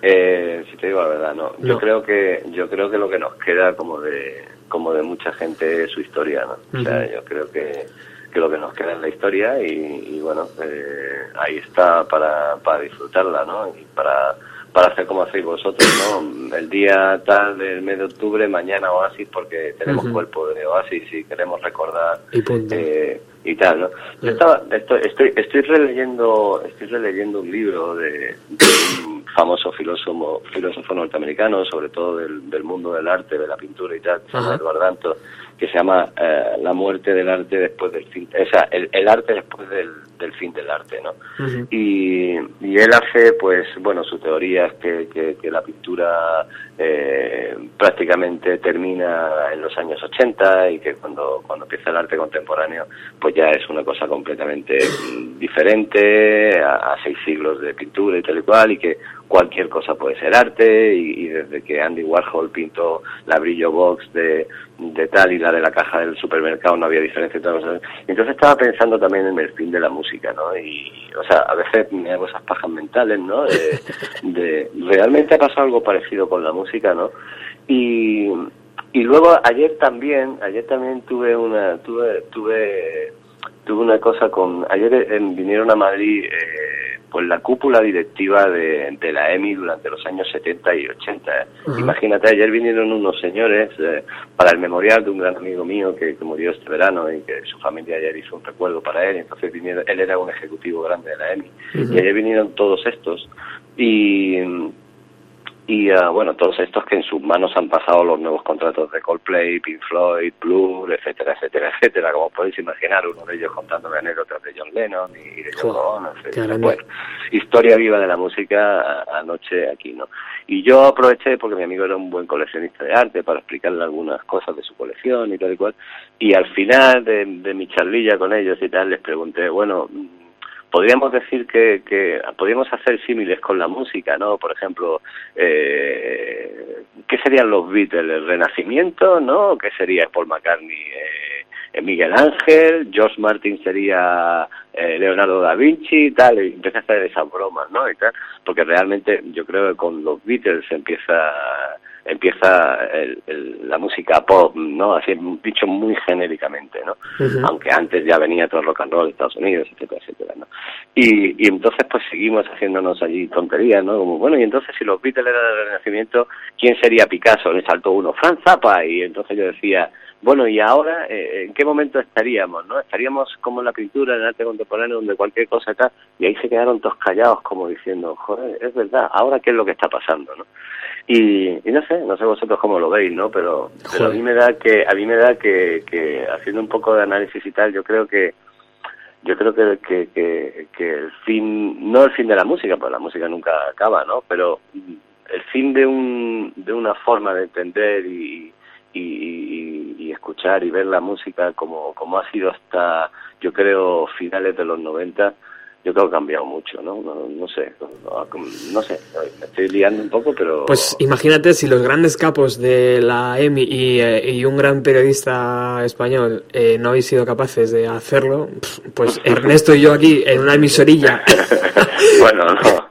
Eh, si te digo la verdad, no. Yo creo que yo creo que lo que nos queda como de como de mucha gente es su historia, ¿no? O sea, yo creo que, que lo que nos queda es la historia y, y bueno, eh, ahí está para, para disfrutarla, ¿no? Y para para hacer como hacéis vosotros, ¿no? El día tal del mes de octubre, mañana Oasis, porque tenemos cuerpo de Oasis y queremos recordar Y eh, y tal, ¿no? Yo estaba, estoy, estoy, estoy releyendo, estoy releyendo un libro de, de un famoso filósofo, filósofo norteamericano, sobre todo del, del mundo del arte, de la pintura y tal, llama Ajá. Edward Danto, que se llama eh, La muerte del arte después del fin, o sea, el, el arte después del, del fin del arte, ¿no? Y, y él hace, pues, bueno, su teoría es que, que, que la pintura eh, prácticamente termina en los años 80 y que cuando, cuando empieza el arte contemporáneo, pues ya es una cosa completamente diferente a, a seis siglos de pintura y tal y cual, y que cualquier cosa puede ser arte, y, y desde que Andy Warhol pintó la brillo box de, de tal y la de la caja del supermercado no había diferencia. cosas. Entonces estaba pensando también en el fin de la música, ¿no? Y, o sea, a veces me hago esas pajas mentales, ¿no? De, *laughs* de- realmente ha pasado algo parecido con la música, ¿no? Y, y luego ayer también, ayer también tuve una, tuve, tuve, tuve una cosa con, ayer eh, vinieron a Madrid, eh, pues la cúpula directiva de, de la EMI durante los años 70 y 80. ¿eh? Ajá. Imagínate, ayer vinieron unos señores eh, para el memorial de un gran amigo mío que, que murió este verano y que su familia ayer hizo un recuerdo para él. Entonces vinieron, él era un ejecutivo grande de la EMI. Y ayer vinieron todos estos. Y, y ah, bueno, todos estos que en sus manos han pasado los nuevos contratos de Coldplay, Pink Floyd, Blur, etcétera, etcétera, *laughs* etcétera. Como podéis imaginar, uno de ellos contándome anécdotas de John Lennon y de Ono, qué etcétera. Bueno, historia viva de la música anoche aquí, ¿no? Y yo aproveché porque mi amigo era un buen coleccionista de arte para explicarle algunas cosas de su colección y tal y cual. Y al final de, de mi charlilla con ellos y tal, les pregunté, bueno, podríamos decir que, que podríamos hacer símiles con la música, ¿no? Por ejemplo, eh, ¿qué serían los Beatles? ¿El Renacimiento, no? ¿Qué sería Paul McCartney? Eh, eh, Miguel Ángel, George Martin sería eh, Leonardo da Vinci y tal, y empecé a hacer esas bromas, ¿no? Y tal, porque realmente yo creo que con los Beatles empieza empieza el- el- la música pop, ¿no? Así dicho muy genéricamente, ¿no? Aunque antes ya venía todo el rock and roll de Estados Unidos, etcétera, etcétera, ¿no? Y, y entonces pues seguimos haciéndonos allí tonterías, ¿no? Como, bueno, y entonces si los Beatles eran del Renacimiento, ¿quién sería Picasso? Le saltó uno, Franz Zappa, y entonces yo decía, bueno, y ahora, eh, ¿en qué momento estaríamos, no? Estaríamos como en la pintura, en el arte contemporáneo, donde cualquier cosa está, y ahí se quedaron todos callados como diciendo, joder, es verdad, ahora qué es lo que está pasando, ¿no? Y, y no sé, no sé vosotros cómo lo veis, ¿no? Pero, pero a mí me da que, a mí me da que, que haciendo un poco de análisis y tal, yo creo que, yo creo que, que, que, que el fin, no el fin de la música, pues la música nunca acaba, ¿no? Pero el fin de un, de una forma de entender y, y, y- y escuchar y ver la música como, como ha sido hasta, yo creo, finales de los 90, yo creo que ha cambiado mucho, ¿no? No, no sé, no, no sé, me estoy liando un poco, pero... Pues imagínate si los grandes capos de la EMI y, eh, y un gran periodista español eh, no habéis sido capaces de hacerlo, pues *laughs* Ernesto y yo aquí en una emisorilla. *laughs* bueno, no.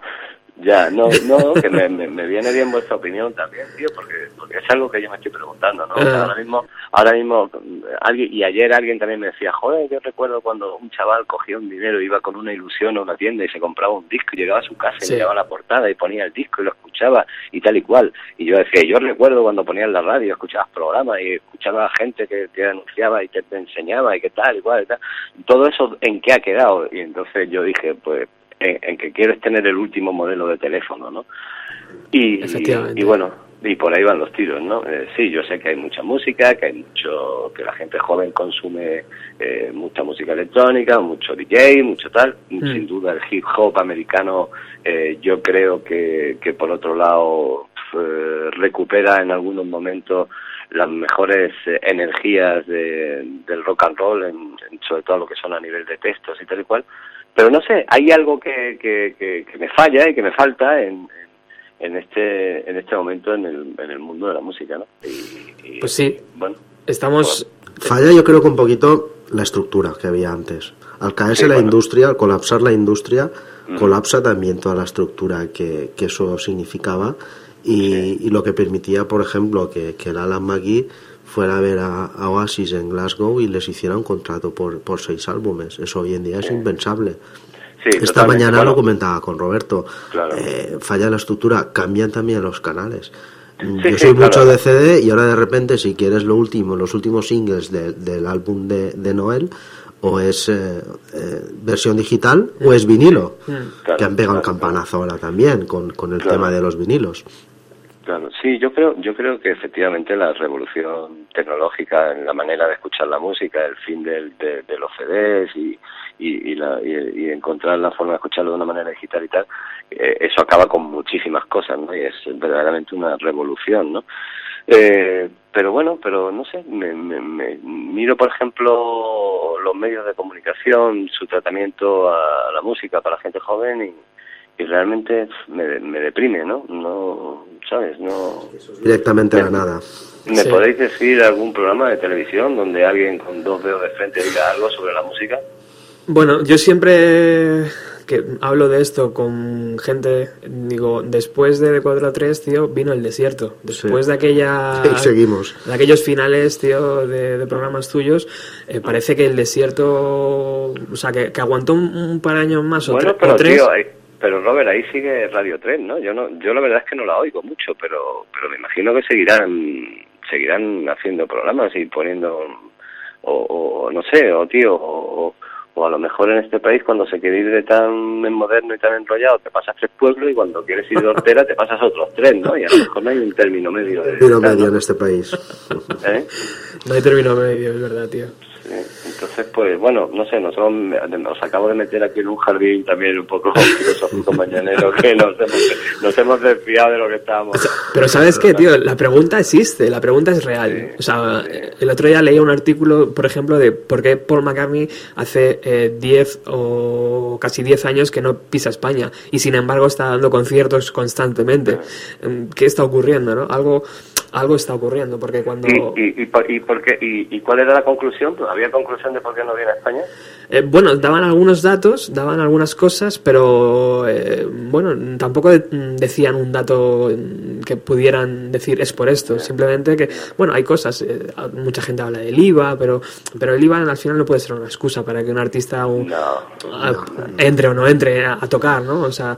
Ya, no, no, que me, me, me viene bien vuestra opinión también, tío, porque, porque es algo que yo me estoy preguntando, ¿no? O sea, Ah. ahora mismo, ahora mismo, eh, alguien, y ayer alguien también me decía, joder, yo recuerdo cuando un chaval cogía un dinero, iba con una ilusión a una tienda y se compraba un disco y llegaba a su casa y Sí. miraba la portada y ponía el disco y lo escuchaba y tal y cual. Y yo decía, yo recuerdo cuando ponías la radio, escuchabas programas y escuchaba gente que te anunciaba y que te enseñaba y que tal y cual y tal. Todo eso, ¿en qué ha quedado? Y entonces yo dije, pues, en, en que quieres tener el último modelo de teléfono, ¿no? Y, Efectivamente. y bueno, y por ahí van los tiros, ¿no? Eh, sí, yo sé que hay mucha música, que hay mucho, que la gente joven consume eh, mucha música electrónica, mucho DJ, mucho tal. Sin duda el hip hop americano, eh, yo creo que, que por otro lado eh, recupera en algunos momentos las mejores eh, energías de- del rock and roll, en- en sobre todo lo que son a nivel de textos y tal y cual. Pero no sé, hay algo que, que, que, que me falla y que me falta en, en este en este momento en el, en el mundo de la música, ¿no? Y, y, Pues sí. Bueno, Estamos... Falla yo creo que un poquito la estructura que había antes. Al caerse Sí, la bueno. industria, al colapsar la industria, colapsa también toda la estructura que, que eso significaba y, y lo que permitía, por ejemplo, que, que el Alan McGee fuera a ver a, a Oasis en Glasgow y les hiciera un contrato por, por seis álbumes. Eso hoy en día es impensable. sí, Esta totalmente. mañana Bueno, lo comentaba con Roberto. Claro. Eh, falla la estructura, cambian también los canales. Mm, Sí, Yo sí, soy claro. mucho de CD y ahora de repente si quieres lo último, los últimos singles de- del álbum de, de Noel, o es eh, eh, versión digital o es vinilo, Claro, que han pegado el campanazo ahora también con, con el Claro. tema de los vinilos. Claro, sí, yo creo, yo creo que efectivamente la revolución tecnológica en la manera de escuchar la música, el fin del, de, los CDs y, la, y encontrar la forma de escucharlo de una manera digital y tal, eh, eso acaba con muchísimas cosas, ¿no? Y es verdaderamente una revolución, ¿no? Eh, pero bueno, pero no sé, me, me, me miro por ejemplo los medios de comunicación, su tratamiento a la música para la gente joven y, y realmente me, me deprime, ¿no? No, ¿sabes? No. Directamente a la nada. ¿Me Sí. podéis decir algún programa de televisión donde alguien con dos dedos de frente diga algo sobre la música? Bueno, yo siempre que hablo de esto con gente, digo, después de 4 a 3, tío, vino el desierto. Después Sí. de aquella... Y seguimos. De aquellos finales, tío, de, de programas tuyos, eh, parece que el desierto, o sea, que, que aguantó un, un par de años más o, bueno, tre- pero o tres. tío, pero Robert, ahí sigue Radio 3, ¿no? Yo no, yo la verdad es que no la oigo mucho, pero, pero me imagino que seguirán, seguirán haciendo programas y poniendo, o, o no sé, o tío, o, o a lo mejor en este país cuando se quiere ir de tan moderno y tan enrollado te pasas tres pueblos y cuando quieres ir de hortera te pasas otros tres, ¿no? Y a lo mejor no hay un término medio. De tal, medio en este país. ¿Eh? No hay término medio, es verdad, tío. Entonces, pues bueno, no sé, nosotros nos acabo de meter aquí en un jardín también un poco *laughs* filosófico mañanero que nos hemos, nos hemos desviado de lo que estábamos. Pero ¿sabes qué, tío? La pregunta existe, la pregunta es real. O sea, el otro día leía un artículo, por ejemplo, de por qué Paul McCartney hace eh, 10 o casi 10 años que no pisa España y sin embargo está dando conciertos constantemente. Em, ¿Qué está ocurriendo, no? Algo, algo está ocurriendo, porque cuando... ¿Y, y, y, por- y, por qué- y, y cuál era la conclusión? ¿Había conclusión de por qué no viene a España? Eh, bueno, daban algunos datos, daban algunas cosas, pero eh, bueno, tampoco de- decían un dato mm, que pudieran decir es por esto. Simplemente que, bueno, hay cosas. eh, mucha gente habla del IVA, pero, pero el IVA al final no puede ser una excusa para que un artista un- No. a- entre o no entre a, a tocar, ¿no? O sea,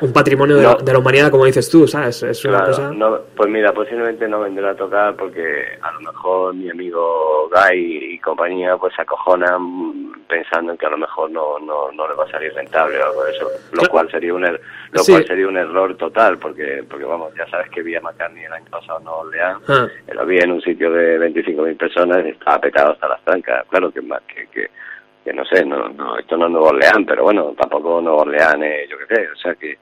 un patrimonio de, No. la, de la humanidad, como dices tú, ¿sabes? Es una Claro, cosa. no, pues mira, posiblemente no vendrá a tocar porque a lo mejor mi amigo Guy y compañía pues se acojonan pensando en que a lo mejor no, no, no le va a salir rentable o algo de eso, lo cual sería un er- lo Sí. cual sería un error total porque porque vamos, ya sabes que vi a McCartney el año pasado en Nueva Orleans, Ah. eh, lo vi en un sitio de 25.000 personas y estaba petado hasta las trancas, claro que más que, que que no sé, no, no, esto no es Nueva Orleans, pero bueno, tampoco Nueva Orleans, es, yo qué sé, o sea que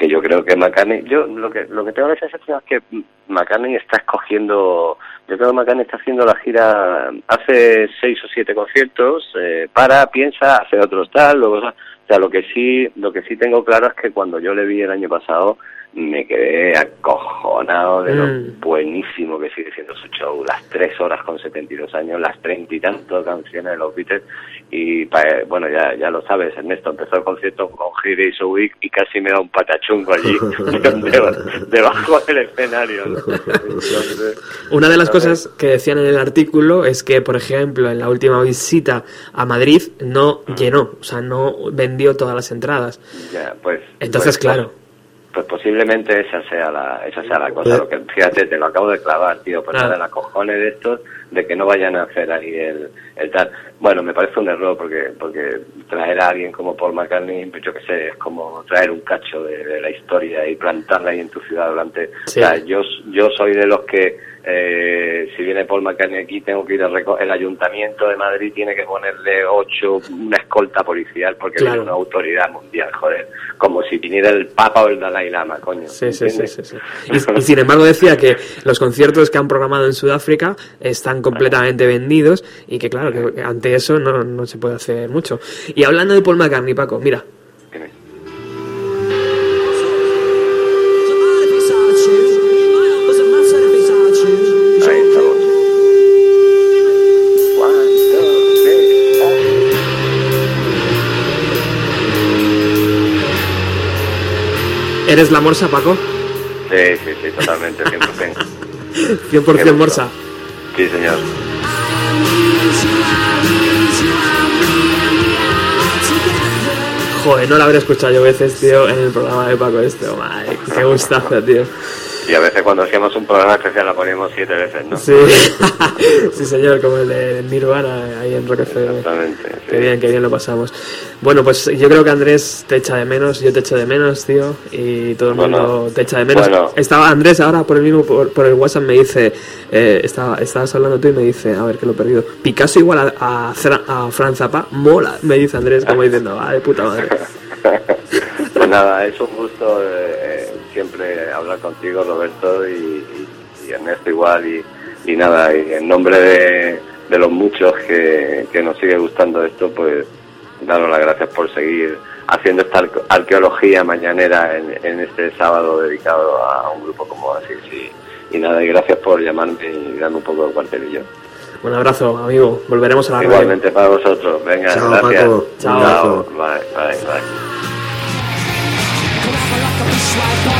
que yo creo que McCartney, yo lo que lo que tengo la sensación es que McCartney está escogiendo, yo creo que McCartney está haciendo la gira, hace seis o siete conciertos, eh, para, piensa, hace otros tal, luego, o sea, lo que sí, lo que sí tengo claro es que cuando yo le vi el año pasado me quedé acojonado de lo Mm. buenísimo que sigue siendo su show, las tres horas con 72 años, las treinta y tantas canciones de los Beatles y pa- bueno, ya ya lo sabes, Ernesto empezó el concierto con Is a Week y casi me da un patachungo allí *laughs* *laughs* de- debajo del escenario. ¿no? Entonces, *laughs* Una de las cosas que decían en el artículo es que, por ejemplo, en la última visita a Madrid no llenó, o sea, no vendió todas las entradas. ya, pues, Entonces, pues, claro. Pues posiblemente esa sea la, esa sea la cosa. Eh. Lo que, fíjate, te lo acabo de clavar, tío, pues Ah. nada, la cojones de estos, de que no vayan a hacer ahí el, el tal. Bueno, me parece un error porque, porque traer a alguien como Paul McCartney, pues yo qué sé, es como traer un cacho de, de la historia y plantarla ahí en tu ciudad durante. Sí. O sea, yo, yo soy de los que, eh, si viene Paul McCartney aquí, tengo que ir a el ayuntamiento de Madrid tiene que ponerle ocho, una escolta policial porque Claro. viene una autoridad mundial, joder, como si viniera el Papa o el Dalai Lama, coño. Sí, sí, sí, ¿entiendes? sí, sí. *laughs* Y, y sin embargo decía que los conciertos que han programado en Sudáfrica están completamente vendidos y que claro, que ante eso no, no se puede hacer mucho. Y hablando de Paul McCartney, Paco, mira, ¿eres la morsa, Paco? Sí, sí, sí, totalmente, 100%. 100% *laughs* morsa. Sí, señor. Joder, no la habré escuchado yo veces, tío, en el programa de Paco este. oh, madre, qué gustazo, tío. Y a veces cuando hacíamos un programa especial la poníamos siete veces, ¿no? Sí, *laughs* sí señor, como el de Nirvana ahí en Rock FM. Exactamente. Qué sí. bien, qué bien lo pasamos. Bueno, pues yo creo que Andrés te echa de menos, yo te echo de menos, tío, y todo el Bueno, mundo te echa de menos. bueno. Estaba Andrés ahora por el mismo, por, por el WhatsApp me dice, eh, estaba, estabas hablando tú y me dice, a ver que lo he perdido, Picasso igual a, a, a Franz Zappa, mola, me dice Andrés como diciendo, ah, de puta madre. *laughs* Pues nada, es un gusto eh, eh, siempre hablar contigo, Roberto, y, y- y Ernesto igual. Y, y nada, y en nombre de, de los muchos que, que nos sigue gustando esto, pues daros las gracias por seguir haciendo esta arque- arqueología mañanera en, en este sábado dedicado a un grupo como así. Sí. Y nada, y gracias por llamarme y darme un poco de cuartelillo. Un abrazo, amigo, volveremos a la radio. Igualmente para vosotros. Venga, Chao, gracias. Paco. Chao. Un abrazo. Bye, bye, bye.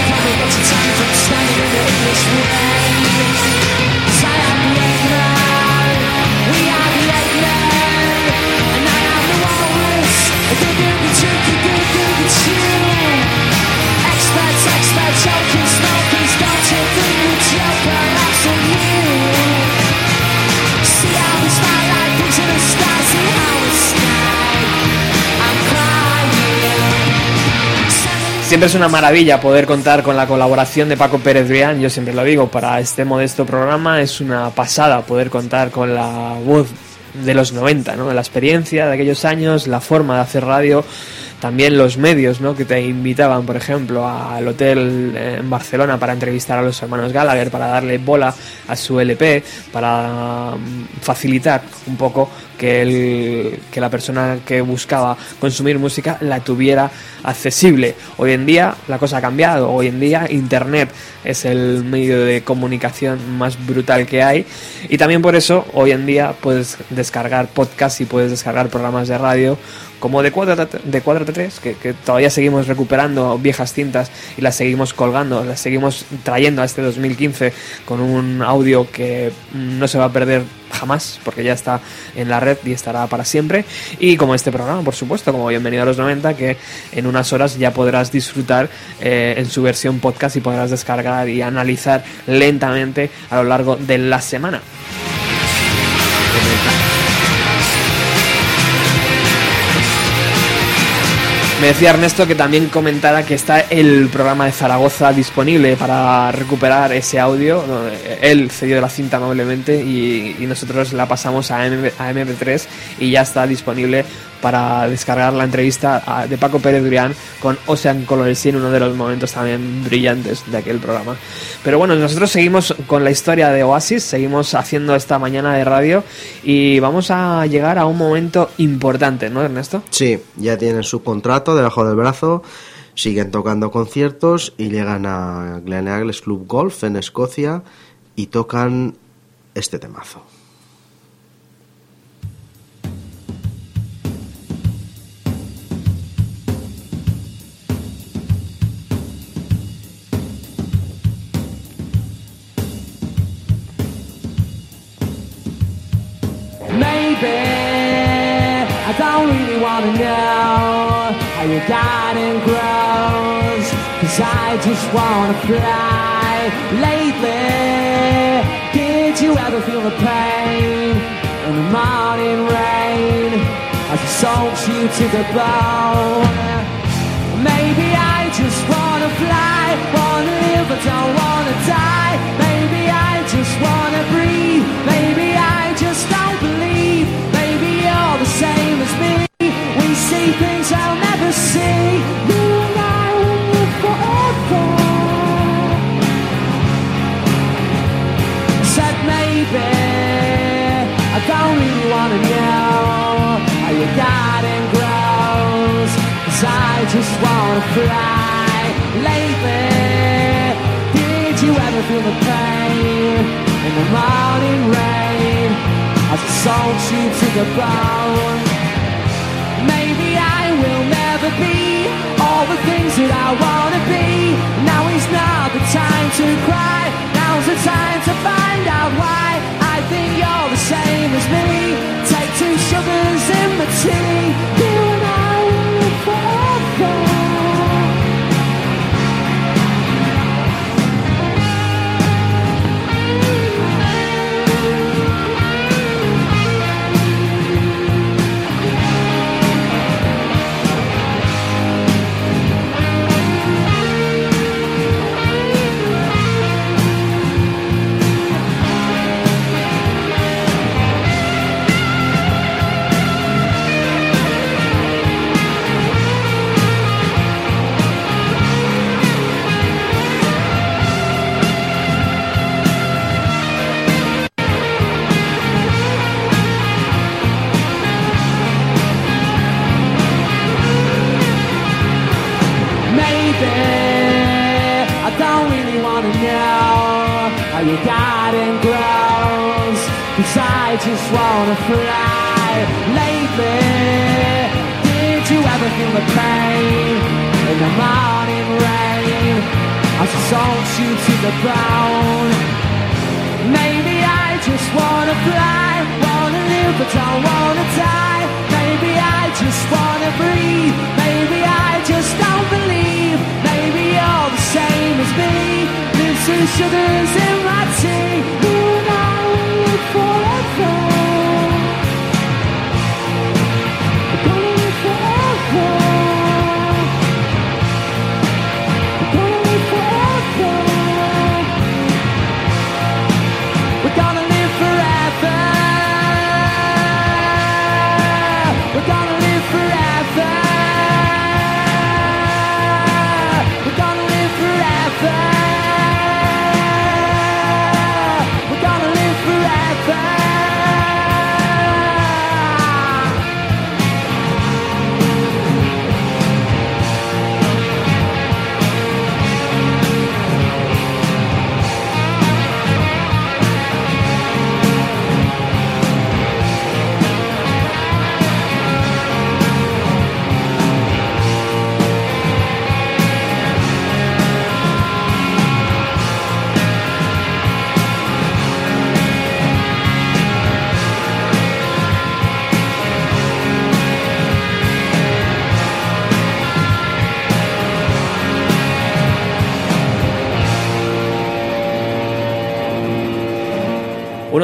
time from standing in this way. Siempre es una maravilla poder contar con la colaboración de Paco Pérez Brián, yo siempre lo digo, para este modesto programa es una pasada poder contar con la voz de los 90, ¿no? La experiencia de aquellos años, la forma de hacer radio, también los medios, ¿no? Que te invitaban, por ejemplo, al hotel en Barcelona para entrevistar a los hermanos Gallagher, para darle bola a su LP, para mm, facilitar un poco que, el, que la persona que buscaba consumir música la tuviera accesible. Hoy en día la cosa ha cambiado, hoy en día Internet es el medio de comunicación más brutal que hay y también por eso hoy en día puedes descargar podcasts y puedes descargar programas de radio como de 4 de 4 que, que todavía seguimos recuperando viejas cintas y las seguimos colgando, las seguimos trayendo a este 2015 con un audio que mm, no se va a perder jamás porque ya está en la red y estará para siempre. Y como este programa por supuesto como bienvenido a los 90 que en unas horas ya podrás disfrutar eh, en su versión podcast y podrás descargar y analizar lentamente a lo largo de la semana Me decía Ernesto que también comentara que está el programa de Zaragoza disponible para recuperar ese audio. Él cedió la cinta amablemente y, nosotros la pasamos a, MP, a MP3 y ya está disponible para descargar la entrevista de Paco Pérez Durián con Ocean Colors en uno de los momentos también brillantes de aquel programa. Pero bueno, nosotros seguimos con la historia de Oasis, seguimos haciendo esta mañana de radio y vamos a llegar a un momento importante, ¿no, Ernesto? Sí, ya tienen su contrato debajo del brazo, siguen tocando conciertos y llegan a Glen Agles Club Golf en Escocia y tocan este temazo. How your garden grows. Cause I just wanna fly. Lately, did you ever feel the pain in the morning rain as it soaks you to the bone? Maybe I just wanna fly, wanna live but don't wanna die. Maybe I just wanna breathe. Maybe I just don't believe. Maybe you're the same as me. We see just wanna fly lately. Did you ever feel the pain in the morning rain as it soaks you to the bone. Maybe I will never be all the things that I wanna be. Now is not the time to cry. Now's the time to find out why. I think you're the same as me. Take two sugars in my tea.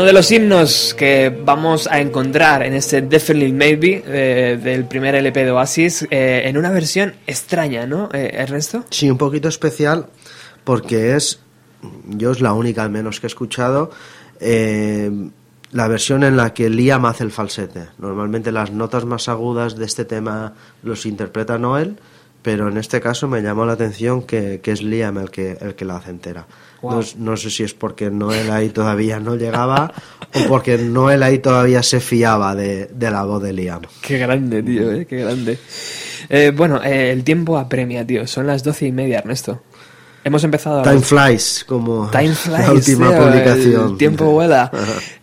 De los himnos que vamos a encontrar en este Definitely Maybe eh, del primer LP de Oasis eh, en una versión extraña, ¿no, eh, Ernesto? Sí, un poquito especial porque es, yo es la única al menos que he escuchado, eh, la versión en la que Liam hace el falsete. Normalmente las notas más agudas de este tema los interpreta Noel, pero en este caso me llamó la atención que, que es Liam el que, el que la hace entera. Wow. No, no sé si es porque Noel ahí todavía no llegaba o porque Noel ahí todavía se fiaba de, de la voz de Liam. Qué grande, tío, ¿eh? qué grande. Eh, bueno, eh, el tiempo apremia, tío. Son las doce y media, Ernesto. Hemos empezado Time flies, como Time flies, la última tío, publicación. El tiempo vuela.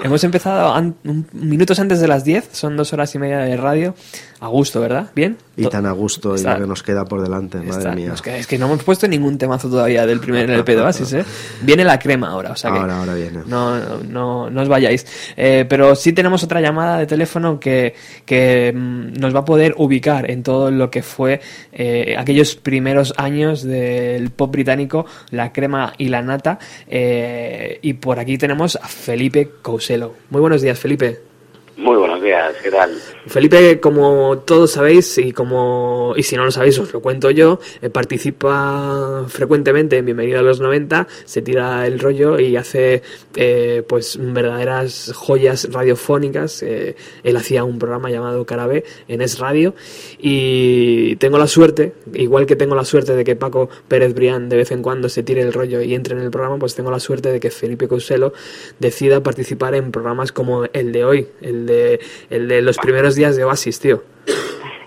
Hemos empezado an- minutos antes de las 10, son dos horas y media de radio. A gusto, ¿verdad? ¿Bien? Y tan a gusto y lo que nos queda por delante, madre mía. queda- es que no hemos puesto ningún temazo todavía del primer LP de Oasis, ¿eh? Viene la crema ahora, o sea que Ahora, ahora viene. No, no, no, no os vayáis. Eh, pero sí tenemos otra llamada de teléfono que, que mm, nos va a poder ubicar en todo lo que fue eh, aquellos primeros años del pop británico, la crema y la nata. Eh, y por aquí tenemos a Felipe Couselo. Muy buenos días, Felipe. Muy buenos días, ¿qué tal? Felipe, como todos sabéis, y como y si no lo sabéis, os lo cuento yo, eh, participa frecuentemente en Bienvenido a los 90, se tira el rollo y hace eh, pues verdaderas joyas radiofónicas. eh, él hacía un programa llamado Carabé en Es Radio y tengo la suerte, igual que tengo la suerte de que Paco Pérez Brián de vez en cuando se tire el rollo y entre en el programa, pues tengo la suerte de que Felipe Couselo decida participar en programas como el de hoy, el de, el de los primeros días de Oasis, tío.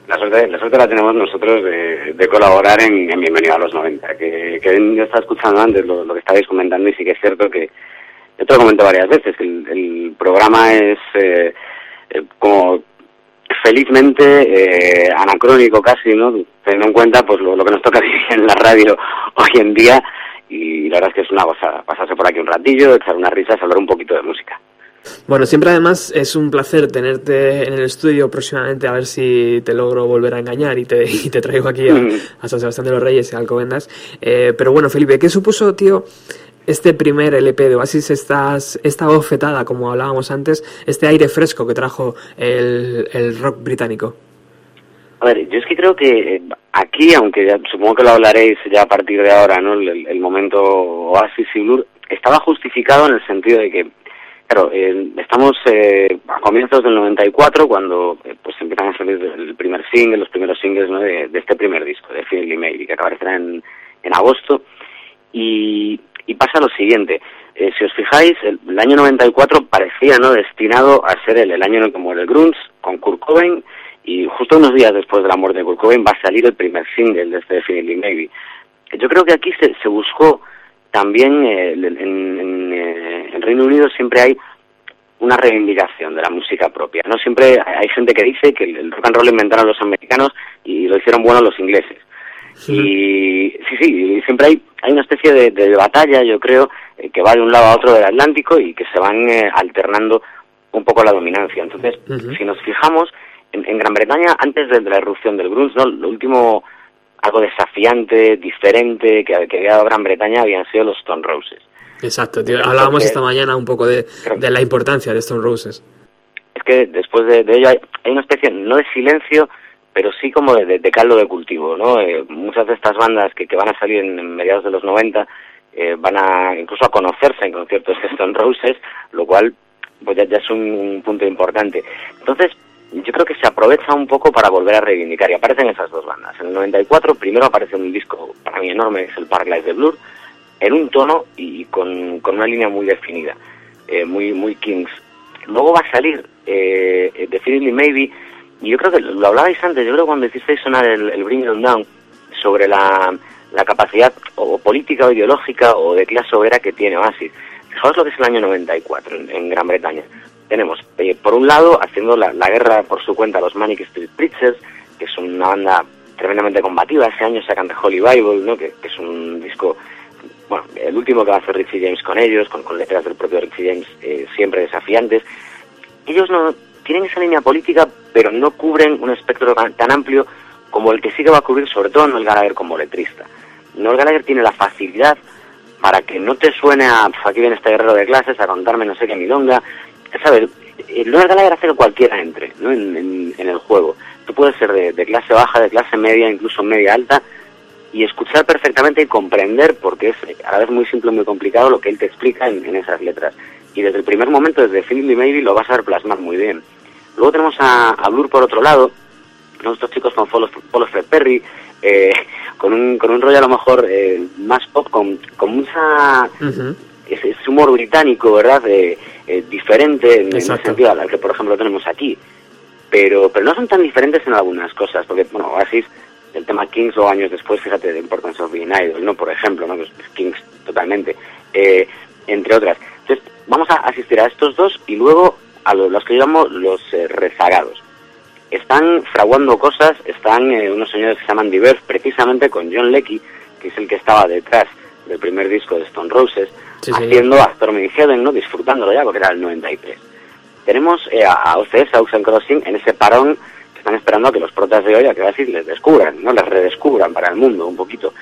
La suerte, la suerte la tenemos nosotros de, de colaborar en, en Bienvenido a los 90, que, que yo estaba escuchando antes lo, que estabais comentando y sí que es cierto que, yo te lo comento varias veces, que el, el programa es eh, eh, como felizmente eh, anacrónico casi, ¿no? Teniendo en cuenta pues lo, lo que nos toca *laughs* vivir en la radio hoy en día y la verdad es que es una gozada, pasarse por aquí un ratillo, echar unas risas, hablar un poquito de música. Bueno, siempre además es un placer tenerte en el estudio próximamente a ver si te logro volver a engañar y te, *laughs* y te traigo aquí a, *laughs* a San Sebastián de los Reyes y a Alcobendas. Eh, pero bueno, Felipe, ¿qué supuso, tío, este primer LP de Oasis, estas, esta bofetada, como hablábamos antes, este aire fresco que trajo el, el rock británico? A ver, yo es que creo que eh, aquí, aunque ya, supongo que lo hablaréis ya a partir de ahora, ¿no? El, el momento Oasis y Blur estaba justificado en el sentido de que, claro, eh, estamos eh, a comienzos del 94 cuando eh, pues empiezan a salir el primer single, los primeros singles de, de este primer disco, de Finally Maybe, que aparecerá en, en agosto. Y, y pasa lo siguiente, eh, si os fijáis, el, el, año 94 parecía no destinado a ser el, el año en el el grunge, con Kurt Cobain, y justo unos días después de la muerte de Kurt Cobain va a salir el primer single de este Definitely Maybe. Yo creo que aquí se, se buscó también, eh, en, en, eh, en, Reino Unido siempre hay una reivindicación de la música propia, ¿no? Siempre hay gente que dice que el rock and roll lo inventaron los americanos y lo hicieron bueno los ingleses. Sí. Y sí, sí, siempre hay, hay una especie de, de batalla, yo creo, eh, que va de un lado a otro del Atlántico y que se van eh, alternando un poco la dominancia. Entonces, uh -huh. si nos fijamos, en, en, Gran Bretaña, antes de, de la erupción del grunge, ¿no? Lo último, algo desafiante, diferente, que, que había dado Gran Bretaña habían sido los Stone Roses. Exacto, tío. Hablábamos esta mañana un poco de, de la importancia de Stone Roses. Es que después de, de ello hay, hay una especie, no de silencio, pero sí como de, de, de caldo de cultivo, ¿no? Eh, muchas de estas bandas que, que van a salir en, en mediados de los 90 eh, van a incluso a conocerse en conciertos de Stone Roses, lo cual pues ya, ya es un, un, punto importante. Entonces, yo creo que se aprovecha un poco para volver a reivindicar y aparecen esas dos bandas. En el 94 primero aparece un disco para mí enorme, es el Park de Blur, en un tono y con, con una línea muy definida, eh, muy muy Kings. Luego va a salir eh, Definitely Maybe, y yo creo que lo hablabais antes, yo creo que cuando hicisteis sonar el, el Bring It Down sobre la, la capacidad o política o ideológica o de clase obrera que tiene Oasis. Fijaos lo que es el año 94 en, en Gran Bretaña. Tenemos, eh, por un lado, haciendo la, la, guerra por su cuenta los Manic Street Preachers, que es una banda tremendamente combativa. Ese año sacan The Holy Bible, ¿no? que, que es un disco bueno, el último que va a hacer Richie James con ellos, con, con letras del propio Richie James eh, siempre desafiantes. Ellos no tienen esa línea política, pero no cubren un espectro tan, tan amplio como el que sí que va a cubrir sobre todo Noel Gallagher como letrista. Noel Gallagher tiene la facilidad para que no te suene a pues aquí viene este guerrero de clases a contarme no sé qué milonga, ¿sabes? Noel Gallagher hace que cualquiera entre ¿no? en, en, en el juego. Tú puedes ser de, de clase baja, de clase media, incluso media alta, y escuchar perfectamente y comprender, porque es a la vez muy simple y muy complicado lo que él te explica en, en esas letras. Y desde el primer momento, desde Finley Maybe, lo vas a ver plasmar muy bien. Luego tenemos a, a Blur por otro lado, nuestros chicos con Paul Fred Perry, eh, *laughs* con, un, con un rollo a lo mejor eh, más pop, con, con mucha... Uh -huh. ese, ese, humor británico, ¿verdad? Eh, diferente en, en, el sentido al que, por ejemplo, tenemos aquí. Pero, pero no son tan diferentes en algunas cosas, porque, bueno, Oasis el tema Kings o años después, fíjate, de Importance of Being Idol, ¿no? Por ejemplo, ¿no? Pues Kings totalmente, eh, entre otras. Entonces, vamos a asistir a estos dos y luego a los que llamamos los eh, rezagados. Están fraguando cosas, están eh, unos señores que se llaman Diverse, precisamente con John Leckie, que es el que estaba detrás del primer disco de Stone Roses, haciendo sí. a Stormy Heaven, ¿no? Disfrutándolo ya, porque era el 93. Tenemos eh, a OCS, a Ocean Crossing, en ese parón están esperando a que los protas de hoy a que así les descubran, ¿no? Les redescubran para el mundo un poquito.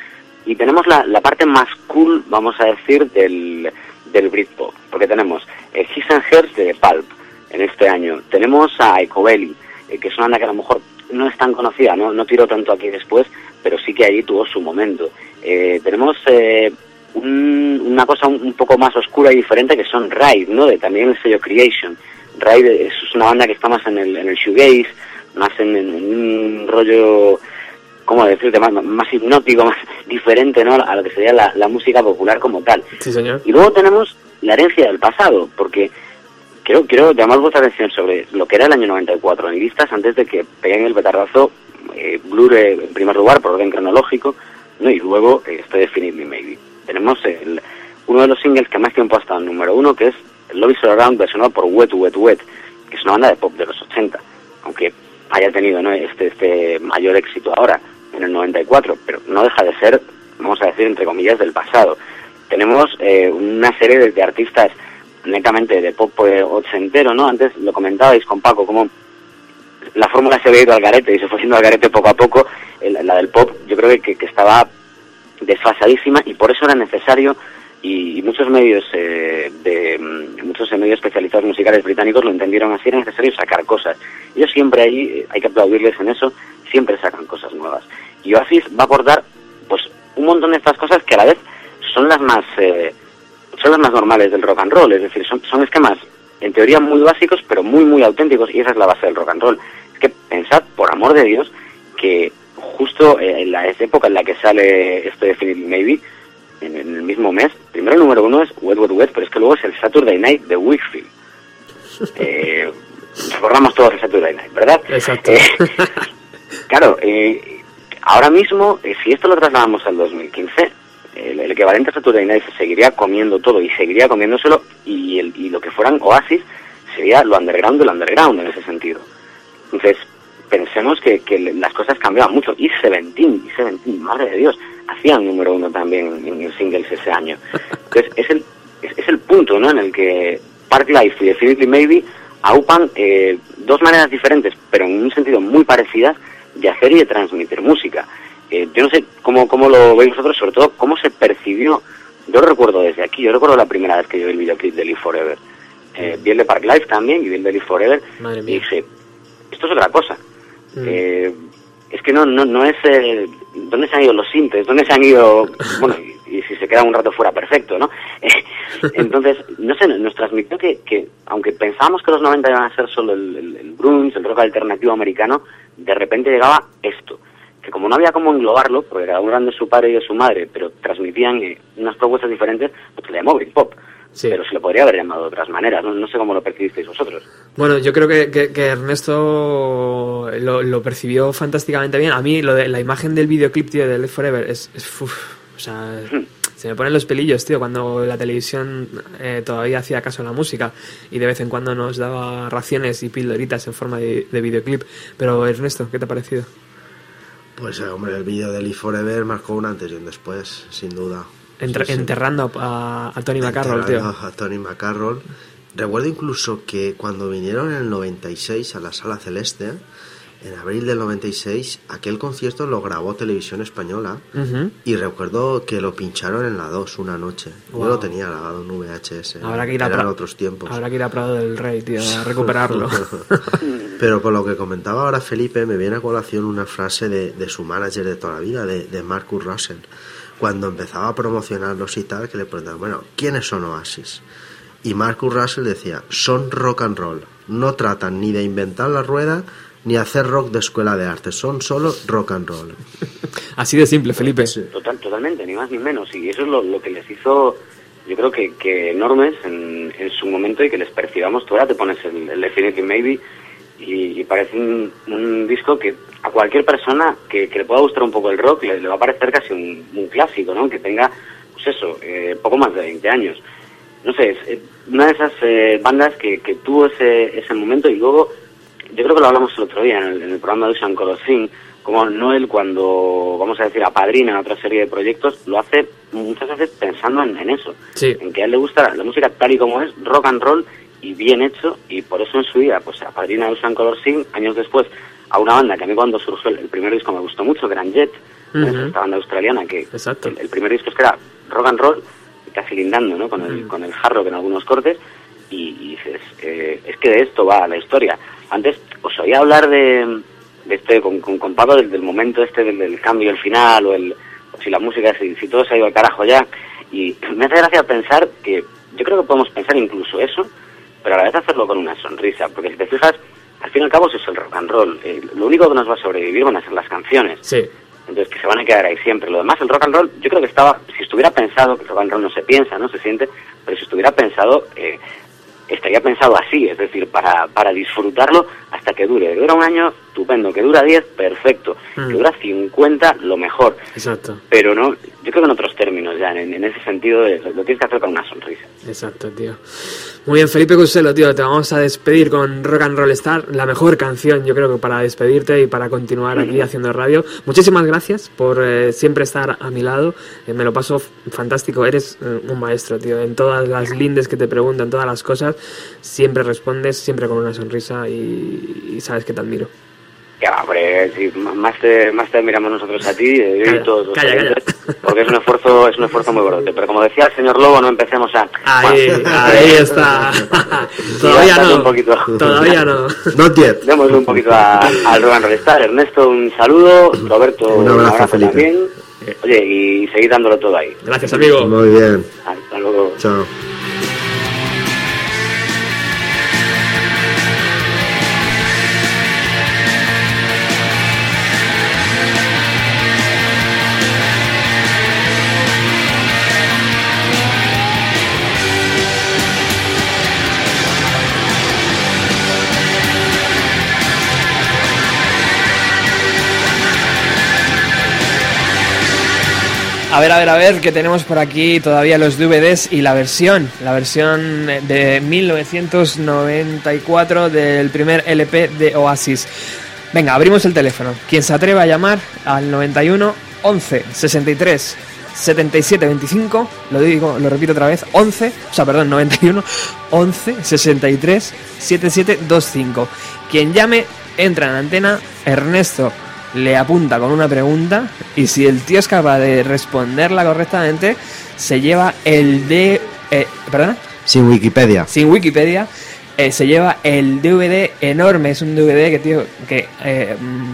Y tenemos la, la parte más cool, vamos a decir, del, del Britpop, porque tenemos eh, His and Hers de Pulp en este año, tenemos a Ecobelly, eh, que es una banda que a lo mejor no es tan conocida, no, no tiró tanto aquí después, pero sí que allí tuvo su momento. Eh, tenemos eh, un, una cosa un, un, poco más oscura y diferente que son Ride, ¿no? De también el sello Creation. Ride es una banda que está más en el, en el shoegaze, más en, en un rollo, ¿cómo decirte? Más, más hipnótico, *laughs* más diferente, ¿no? A lo que sería la, la música popular como tal. Sí, señor. Y luego tenemos la herencia del pasado, porque quiero, quiero llamar vuestra atención sobre lo que era el año 94 en listas antes de que peguen el petardazo eh, Blur eh, en primer lugar, por orden cronológico, ¿no? y luego eh, este Definitely Maybe. Tenemos el- uno de los singles que más tiempo ha estado en número uno, que es is All Around, versionado por Wet Wet Wet, que es una banda de pop de los 80, aunque haya tenido ¿no? este, este mayor éxito ahora, en el 94, pero no deja de ser, vamos a decir, entre comillas, del pasado. Tenemos eh, una serie de, artistas netamente de pop eh, ochentero, ¿no? Antes lo comentabais con Paco, como la fórmula se había ido al garete y se fue haciendo al garete poco a poco, el- la del pop yo creo que- que estaba desfasadísima y por eso era necesario y, muchos medios eh, de mm, muchos medios especializados musicales británicos lo entendieron así era necesario sacar cosas. Ellos siempre ahí eh, hay que aplaudirles en eso siempre sacan cosas nuevas. Y Oasis va a aportar pues un montón de estas cosas que a la vez son las más eh, son las más normales del rock and roll, es decir, son, son esquemas en teoría muy básicos, pero muy, muy auténticos, y esa es la base del rock and roll. Es que pensad, por amor de Dios, que justo eh, en la época en la que sale esto de Definitely Maybe, en, el mismo mes, primero el número uno es Wet Wet Wet, pero es que luego es el Saturday Night de Wickfield. *laughs* Eh, recordamos todos el Saturday Night, ¿verdad? Exacto. Eh, claro, eh, ahora mismo, eh, si esto lo trasladamos al 2015, el, el equivalente a Saturday Night se seguiría comiendo todo y seguiría comiéndoselo y, el, y lo que fueran Oasis sería lo underground del underground en ese sentido. Entonces, pensemos que, que las cosas cambiaban mucho. Y Seventeen, y Seventeen, madre de Dios, hacían número uno también en, en singles ese año. Entonces, es el, es, es el punto ¿no? en el que Park Life y Definitely Maybe aupan eh, dos maneras diferentes, pero en un sentido muy parecidas, de hacer y de transmitir música. Eh, yo no sé cómo, cómo lo veis vosotros, sobre todo cómo se percibió. Yo lo recuerdo desde aquí, yo recuerdo la primera vez que yo vi el videoclip de Live Forever. Eh, vi el de Park Life también y vi el de Live Forever. Madre y mía. dije, esto es otra cosa. Mm. Eh, es que no, no, no es... Eh, ¿Dónde se han ido los sintes? ¿Dónde se han ido...? *laughs* Bueno, y, y si se queda un rato fuera, perfecto, ¿no? *laughs* Eh, entonces, no sé, nos transmitió que, que aunque pensábamos que los 90 iban a ser solo el, el, el el rock alternativo americano, de repente llegaba esto. Que como no había cómo englobarlo, porque cada uno eran de su padre y de su madre, pero transmitían eh, unas propuestas diferentes, pues le llamó Britpop. Sí. Pero se le podría haber llamado de otras maneras. No, no sé cómo lo percibisteis vosotros. Bueno, yo creo que, que- que Ernesto lo, lo percibió fantásticamente bien. A mí lo de la imagen del videoclip, tío, de Live Forever es, es uf, o sea, se me ponen los pelillos, tío, cuando la televisión eh, todavía hacía caso a la música y de vez en cuando nos daba raciones y pildoritas en forma de, de videoclip. Pero Ernesto, ¿qué te ha parecido? Pues, eh, hombre, el vídeo de Live Forever marcó un antes y un después, sin duda. Entre- Sí, sí. Enterrando a, a Tony McCarroll, tío. A Tony McCarroll. Recuerdo incluso que cuando vinieron en el 96 a la Sala Celeste, en abril del 96, aquel concierto lo grabó Televisión Española y recuerdo que lo pincharon en la 2 una noche. Wow. Yo lo tenía grabado en VHS. Habrá que ir a Eran otros tiempos. Habrá que ir a Prado del Rey, tío, a recuperarlo. *laughs* Pero con lo que comentaba ahora Felipe, me viene a colación una frase de, de su manager de toda la vida, de, de Marcus Russell, cuando empezaba a promocionarlos y tal, que le preguntaban, bueno, ¿quiénes son Oasis? Y Marcus Russell decía, son rock and roll, no tratan ni de inventar la rueda ni hacer rock de escuela de arte, son solo rock and roll. *laughs* Así de simple, Felipe. Total, totalmente, ni más ni menos. Y eso es lo, lo que les hizo, yo creo que, que enormes en, en su momento y que les percibamos. Tú ahora te pones el, el Definitely Maybe y, y parece un, un disco que a cualquier persona que, que le pueda gustar un poco el rock le, le va a parecer casi un, un clásico, ¿no? Que tenga, pues eso, eh, poco más de 20 años. No sé, es eh, una de esas eh, bandas que, que tuvo ese, ese momento y luego yo creo que lo hablamos el otro día en el, en el programa de Usan Color Thing, como Noel cuando, vamos a decir, apadrina otra serie de proyectos, lo hace muchas veces pensando en, en eso, Sí. en que a él le gusta la música tal y como es, rock and roll y bien hecho, y por eso en su día, pues apadrina Usan Color Thing, años después, a una banda que a mí cuando surgió el, el primer disco me gustó mucho, eran Jet. Ujú. esta banda australiana que Exacto. el, el primer disco es que era rock and roll, casi lindando, ¿no? Con el, con el hard rock en algunos cortes, y, y dices, eh, es que de esto va la historia. Antes os oía hablar de, de este, con, con, con Pablo, del, del momento este del, del cambio, el final, o el o si la música, si, si todo se ha ido al carajo ya, y me hace gracia pensar que, yo creo que podemos pensar incluso eso, pero a la vez hacerlo con una sonrisa, porque si te fijas, al fin y al cabo eso es el rock and roll. Eh, lo único que nos va a sobrevivir van a ser las canciones. Sí. Entonces, que se van a quedar ahí siempre. Lo demás, el rock and roll, yo creo que estaba, si estuviera pensado, que el rock and roll no se piensa, no se siente, pero si estuviera pensado, eh, estaría pensado así, es decir, para, para disfrutarlo hasta que dure. Que dura un año, estupendo. Que dura 10, perfecto. Mm. Que dura 50, lo mejor. Exacto, Pero no, yo creo que en otros términos ya, en, en ese sentido, eh, lo, lo tienes que hacer con una sonrisa. exacto, tío. Muy bien, Felipe Cuselo, tío, te vamos a despedir con Rock and Roll Star, la mejor canción, yo creo que para despedirte y para continuar aquí haciendo radio. Muchísimas gracias por eh, siempre estar a mi lado, eh, me lo paso fantástico, eres eh, un maestro, tío, en todas las lindes que te preguntan, todas las cosas, siempre respondes, siempre con una sonrisa y, y sabes que te admiro. Que va, hombre, más te, más te admiramos nosotros a ti eh, Calla, y todos los calla, porque es un esfuerzo, es un esfuerzo muy gordo. Pero como decía el señor Lobo, no empecemos a... Ahí, Bueno, ahí está. *laughs* Todavía no. un poquito. Todavía no. Not yet. Demos un poquito a- al Rock and Roll Star. Ernesto, un saludo. Roberto, Un abrazo, Felipe. también. Oye, y seguid dándolo todo ahí. Gracias, amigo. Muy bien. Hasta luego. Chao. A ver, a ver, a ver, que tenemos por aquí todavía los DVDs y la versión, la versión de 1994 del primer LP de Oasis. Venga, abrimos el teléfono. Quien se atreva a llamar al 91 11 63 77 25, lo digo, lo repito otra vez, 11, o sea, perdón, 91 11 63 77 25. Quien llame entra en la antena, Ernesto le apunta con una pregunta y si el tío es capaz de responderla correctamente, se lleva el de... Eh, ¿Perdona? Sin Wikipedia. Sin Wikipedia, eh, se lleva el DVD enorme. Es un DVD que, tío, que eh, mm,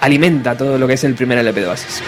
alimenta todo lo que es el primer LP de Oasis.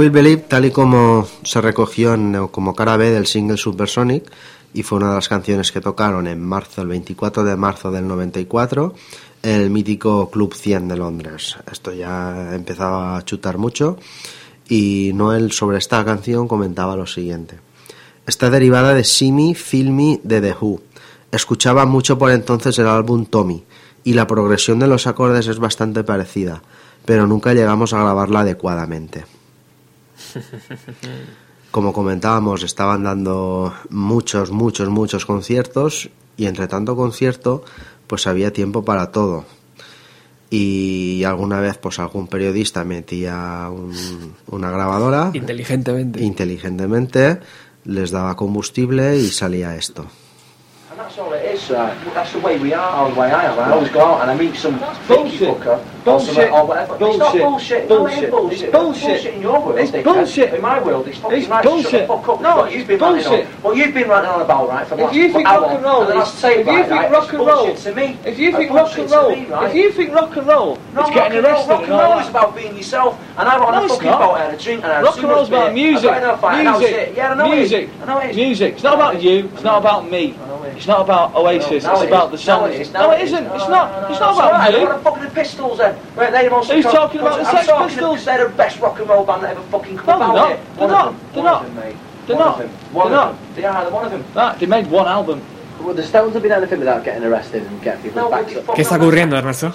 Will Believe, tal y como se recogió en- como cara B del single Supersonic, y fue una de las canciones que tocaron en marzo, el 24 de marzo del 94, en el mítico Club 100 de Londres. Esto ya empezaba a chutar mucho, y Noel sobre esta canción comentaba lo siguiente. Está derivada de Simi Filmy de The Who. Escuchaba mucho por entonces el álbum Tommy y la progresión de los acordes es bastante parecida, pero nunca llegamos a grabarla adecuadamente. *laughs* Como comentábamos, estaban dando muchos, muchos, muchos conciertos y entre tanto concierto, pues había tiempo para todo. Y alguna vez, pues algún periodista metía un- una grabadora Inteligentemente. inteligentemente, les daba combustible y salía esto. And that's all it is. Right. That's the way we are, the way I am. I always go out and I meet some fucker Bullshit. or oh, whatever. It's not Bullshit. bullshit. Bullshit. bullshit. It's bullshit. in your world. It's dickhead. bullshit. In my world, it's fucking It's right. Shut bullshit. the fuck up. No, What you've been bullshit. on. What you've been ranting on about, right, for the If last you think hour, rock and roll and is, if you right, think right, rock and roll, bullshit to me. if you think rock and roll, me, right? if you think rock and roll, No, it's getting and arrested Rock and and roll is about being yourself. And I want a it's fucking I had a drink, and I had Rock and roll's about music. I got in a fight, and that was Music. Yeah, I know music. I know it is. Music. It's not about you. It's not about me. it is. Not about Oasis. It's about the song. No, it is. No, it isn't. It's not. It's not about What you. the fuck are the Pistols then? Who's talking about the I'm Sex talking Pistols? they're the best rock and roll band that ever fucking come No, about they're not. They're One not. of them. They're One not. of them, mate. They're not. of them. One They're of not. them. They are. They're one of them. That, they made one album. Well, the Stones have been anything without getting arrested and getting people's No, up. ¿Qué está ocurriendo, Ernesto?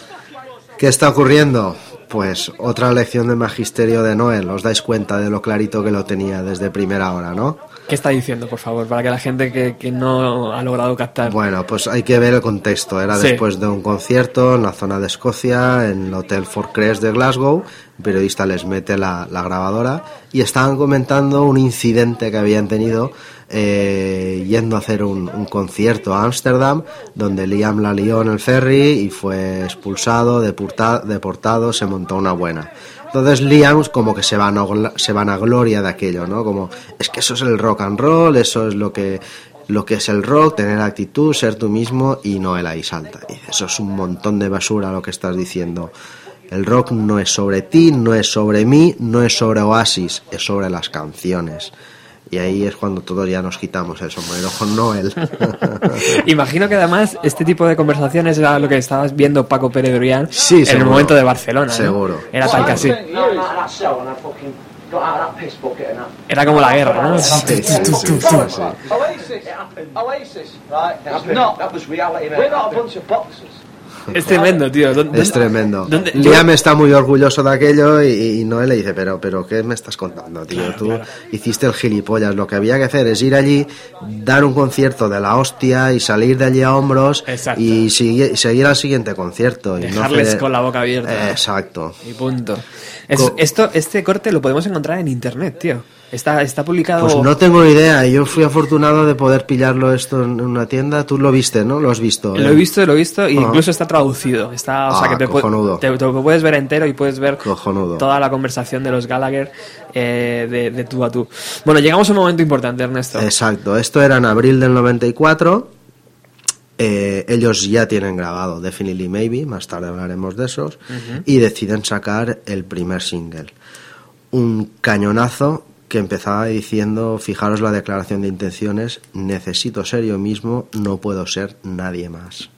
¿Qué está ocurriendo? Pues otra lección de magisterio de Noel. Os dais cuenta de lo clarito que lo tenía desde primera hora, ¿no? ¿Qué está diciendo, por favor? Para que la gente que, que no ha logrado captar. Bueno, pues hay que ver el contexto. Era Sí. después de un concierto en la zona de Escocia, en el Hotel Fort Crest de Glasgow. Un periodista les mete la, la grabadora y estaban comentando un incidente que habían tenido eh, yendo a hacer un, un concierto a Ámsterdam, donde Liam la lió en el ferry y fue expulsado, deporta- deportado, se montó una buena. Entonces Liam como que se van se van a gloria de aquello, ¿no? Como es que eso es el rock and roll, eso es lo que lo que es el rock, tener actitud, ser tú mismo y no el ahí salta. Eso es un montón de basura lo que estás diciendo. El rock no es sobre ti, no es sobre mí, no es sobre Oasis, es sobre las canciones. Y ahí es cuando todos ya nos quitamos el sombrero con Noel. *laughs* Imagino que además este tipo de conversaciones era lo que estabas viendo Paco Pérez Brián Sí, en el seguro. momento de Barcelona. ¿no? Seguro. Era tal que así. No, no. Era como la guerra, ¿no? Sí, sí, sí, sí, sí. Oasis. Oasis. Right. That It's was- not. That was reality, mate. We're not a bunch of boxers. Es tremendo, tío. ¿Dónde- Es tremendo. dónde- Liam está muy orgulloso de aquello y, y Noel le dice, pero, pero ¿qué me estás contando, tío? Tú hiciste el gilipollas. Lo que había que hacer es ir allí, dar un concierto de la hostia y salir de allí a hombros Exacto. y sigue- seguir al siguiente concierto. y no Dejarles con la boca abierta. Exacto. Y punto. Es- Co- esto, este corte lo podemos encontrar en internet, tío. Está, está publicado. Pues no tengo idea. Yo fui afortunado de poder pillarlo esto en una tienda. Tú lo viste, ¿no? Lo has visto. Lo ¿eh? he visto, lo he visto, e Ah. incluso está traducido. Está, o sea, Ah, que te, te, puedes ver entero y puedes ver Cojonudo. toda la conversación de los Gallagher eh, de, de tú a tú. Bueno, llegamos a un momento importante, Ernesto. Exacto, esto era en abril del 94. Eh, ellos ya tienen grabado Definitely Maybe, más tarde hablaremos de esos, y deciden sacar el primer single. Un cañonazo que empezaba diciendo, fijaros la declaración de intenciones, necesito ser yo mismo, no puedo ser nadie más.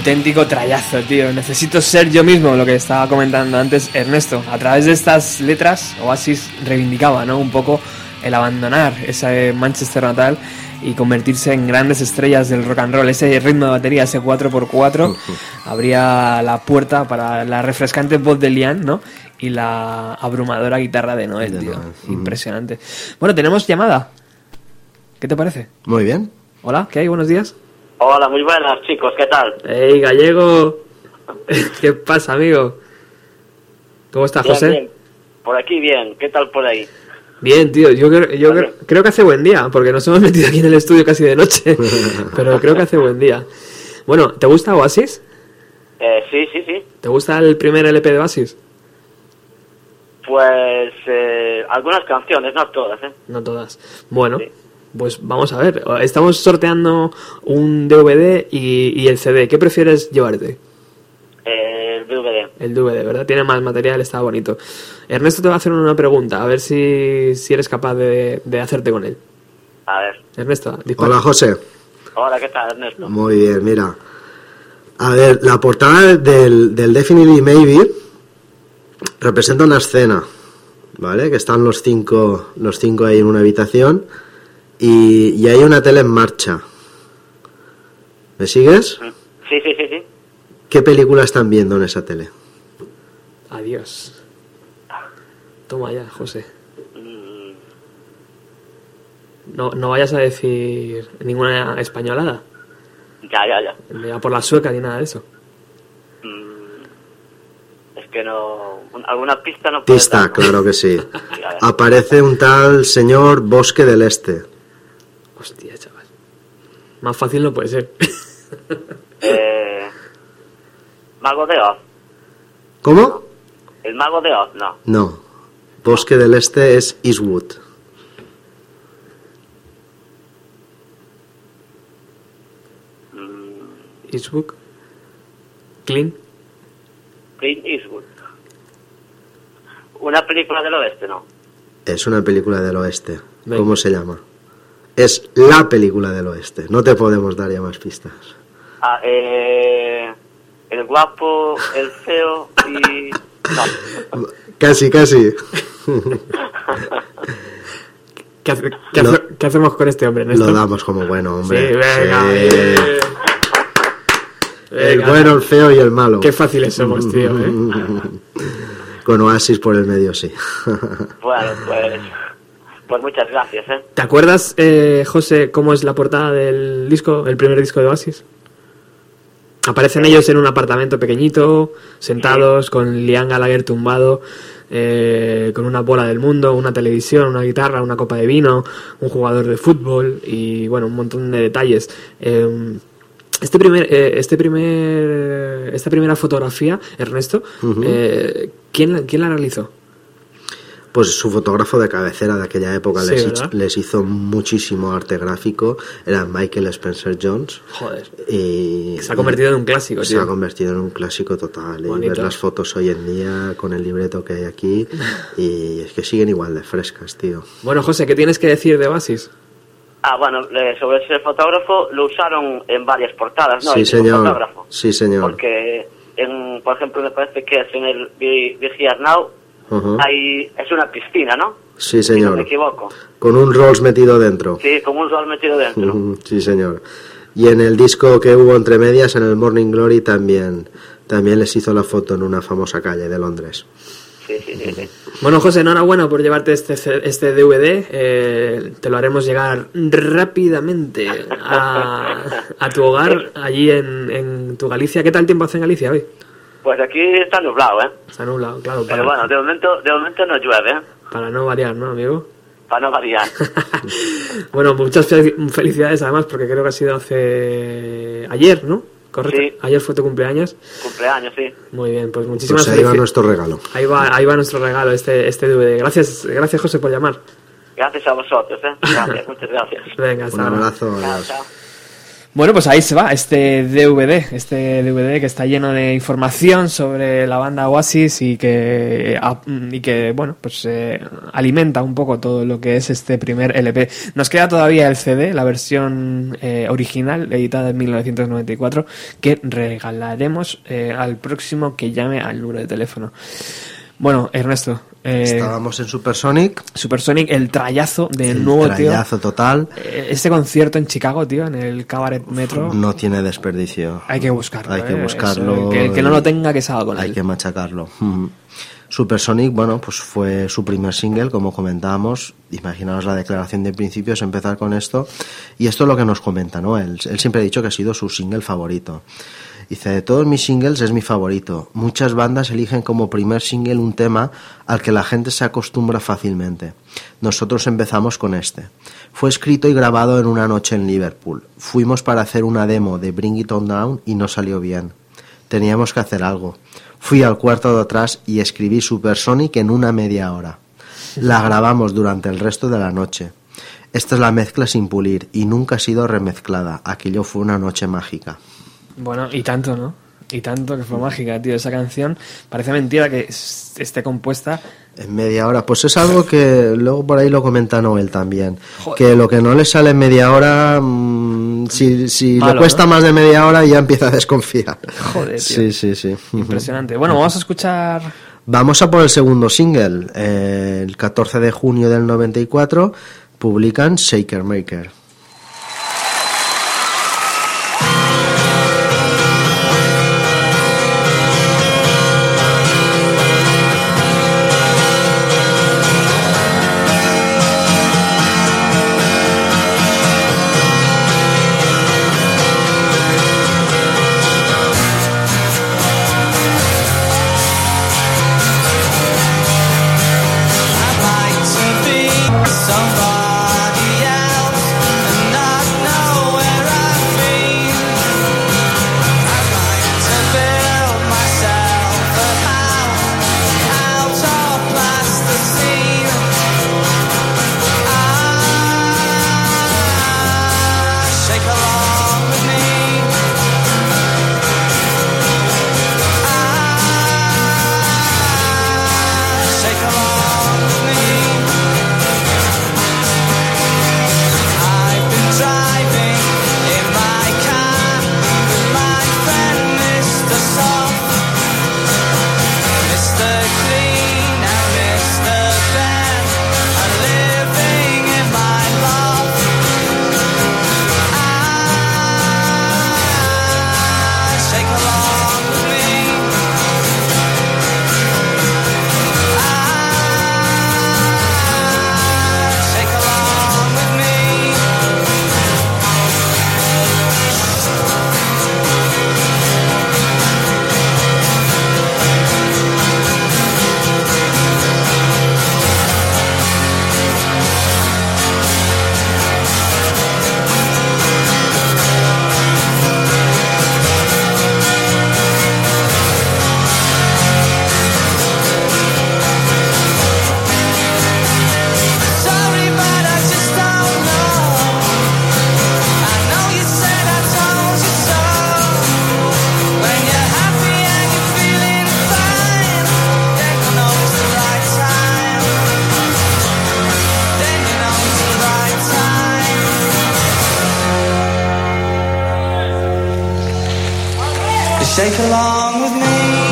Auténtico trayazo, tío. Necesito ser yo mismo, lo que estaba comentando antes Ernesto. A través de estas letras, Oasis reivindicaba, ¿no? Un poco el abandonar ese Manchester natal y convertirse en grandes estrellas del rock and roll. Ese ritmo de batería, ese 4x4, abría la puerta para la refrescante voz de Liam, ¿no? Y la abrumadora guitarra de Noel, tío. Impresionante. Bueno, tenemos llamada. ¿Qué te parece? Muy bien. Hola, ¿qué hay? Buenos días. Hola, muy buenas chicos, ¿qué tal? ¡Ey, gallego! *laughs* ¿Qué pasa, amigo? ¿Cómo estás, Bien, José? bien. Por aquí bien, ¿qué tal por ahí? Bien, tío, yo, creo, yo creo, creo que hace buen día, porque nos hemos *laughs* metido aquí en el estudio casi de noche, *laughs* pero creo que hace buen día. Bueno, ¿te gusta Oasis? Eh, sí, sí, sí. ¿Te gusta el primer LP de Oasis? Pues eh, algunas canciones, no todas, ¿eh? No todas. Bueno, pues vamos a ver. Estamos sorteando un DVD y, y el CD. ¿Qué prefieres llevarte? El DVD. El DVD, ¿verdad? Tiene más material, está bonito. Ernesto te va a hacer una pregunta, a ver si, si eres capaz de, de hacerte con él. A ver. Ernesto, dispara. Hola, José. Hola, ¿qué tal, Ernesto? Muy bien, mira. A ver, la portada del, del Definitely Maybe representa una escena, ¿vale? Que están los cinco, los cinco ahí en una habitación y, y hay una tele en marcha. ¿Me sigues? Sí, sí, sí, sí. ¿Qué película están viendo en esa tele? Adiós. Toma ya, José. Mm, No, no vayas a decir ninguna españolada. Ya, ya, ya. Ni a por la sueca ni nada de eso. Es que no... ¿Alguna pista no puedes Pista, dar? claro que sí. *laughs* Aparece un tal señor Bosque del Este. Hostia, chaval. Más fácil no puede ser. Eh, ¿Mago de Oz? ¿Cómo? ¿El Mago de Oz? No. No. Bosque del Este es Eastwood. Eastbook. Clean. Clint Eastwood. ¿Una película del oeste? No. Es una película del oeste. Venga. ¿Cómo se llama? Es la película del oeste. No te podemos dar ya más pistas. Ah, eh, el guapo, el feo y... No. Casi, casi. ¿Qué, hace- qué Lo- hace- qué hacemos con este hombre? Lo damos como bueno, hombre. Sí, venga, Sí. El bueno, el feo y el malo. Qué fáciles somos, tío, ¿eh? *laughs* Con Oasis por el medio, sí. Bueno, pues... Pues muchas gracias, ¿eh? ¿Te acuerdas, eh, José, cómo es la portada del disco, el primer disco de Oasis? Aparecen ellos en un apartamento pequeñito, sentados, con Liam Gallagher tumbado, eh, con una bola del mundo, una televisión, una guitarra, una copa de vino, un jugador de fútbol y, bueno, un montón de detalles. Eh, este primer, eh, este primer, esta primera fotografía, Ernesto, eh, ¿quién, la- ¿quién la realizó? Pues su fotógrafo de cabecera de aquella época Sí, les, hizo muchísimo arte gráfico. Era Michael Spencer Jones. Joder. Y, Se ha convertido en un clásico, Se tío. ha convertido en un clásico total. Y Bonito. ver las fotos hoy en día con el libreto que hay aquí. *laughs* Y es que siguen igual de frescas, tío. Bueno, José, ¿qué tienes que decir de Oasis? Ah, bueno, eh, sobre ese fotógrafo lo usaron en varias portadas, ¿no? sí, El señor. fotógrafo. Sí, señor. Porque, en, por ejemplo, me parece que es en el Vi- Vigías Ujú. hay, es una piscina, ¿no? Sí, Si no me señor. equivoco. Con un Rolls metido dentro. Sí, con un sol metido dentro. Ujú, Sí, señor. Y en el disco que hubo entre medias, en el Morning Glory, también, también les hizo la foto en una famosa calle de Londres. Sí, sí, sí. sí. Bueno, José, enhorabuena por llevarte este, este DVD. eh, te lo haremos llegar rápidamente a, a tu hogar, *laughs* allí en, en tu Galicia. ¿Qué tal tiempo hace en Galicia hoy? Pues aquí está nublado, ¿eh? Está nublado, claro, Pero bueno, de momento, de momento no llueve, ¿eh? para no variar, ¿no, amigo? Para no variar. *laughs* Bueno, muchas fel- felicidades además, porque creo que ha sido hace ayer, ¿no? ¿Correcto? Sí. Ayer fue tu cumpleaños. Cumpleaños, sí. Muy bien, pues muchísimas Pues ahí va nuestro regalo. Ahí va, ahí va nuestro regalo, este, este DVD. Gracias, gracias José por llamar. Gracias a vosotros, ¿eh? Gracias, *laughs* muchas gracias. Venga, hasta Un abrazo. Chao, chao. Bueno, pues ahí se va este DVD, este DVD que está lleno de información sobre la banda Oasis y que, ah, y que bueno, pues eh, alimenta un poco todo lo que es este primer LP. Nos queda todavía el CD, la versión eh, original, editada en 1994, que regalaremos eh, al próximo que llame al número de teléfono. Bueno, Ernesto, eh, Estábamos en Supersonic. Supersonic, el trayazo del el nuevo tío. trayazo total. Eh, Este concierto en Chicago, tío, en el Cabaret Metro. No tiene desperdicio. Hay que buscarlo. Hay que eh, buscarlo. eso, que el que no lo tenga, que salga con Hay él. que machacarlo. Ujú. *laughs* Supersonic, bueno, pues fue su primer single, como comentábamos. Imaginaos la declaración de principios, empezar con esto. Y esto es lo que nos comenta, ¿no? Él, él siempre ha dicho que ha sido su single favorito. Dice, de todos mis singles es mi favorito. Muchas bandas eligen como primer single un tema al que la gente se acostumbra fácilmente. Nosotros empezamos con este. Fue escrito y grabado en una noche en Liverpool. Fuimos para hacer una demo de Bring It On Down y no salió bien. Teníamos que hacer algo. Fui al cuarto de atrás y escribí Supersonic en una media hora. La grabamos durante el resto de la noche. Esta es la mezcla sin pulir y nunca ha sido remezclada. Aquello fue una noche mágica. Bueno, y tanto, ¿no? Y tanto que fue mágica, tío. Esa canción parece mentira que es- esté compuesta. En media hora, pues es algo que luego por ahí lo comenta Noel también. Joder. Que lo que no le sale en media hora, mm, si, si Malo, le cuesta ¿no? más de media hora ya empieza a desconfiar. Joder, tío. Sí, sí, sí. Impresionante. Bueno, vamos a escuchar. Vamos a por el segundo single. Eh, el 14 de junio del 94 publican Shaker Maker. Shake along with me.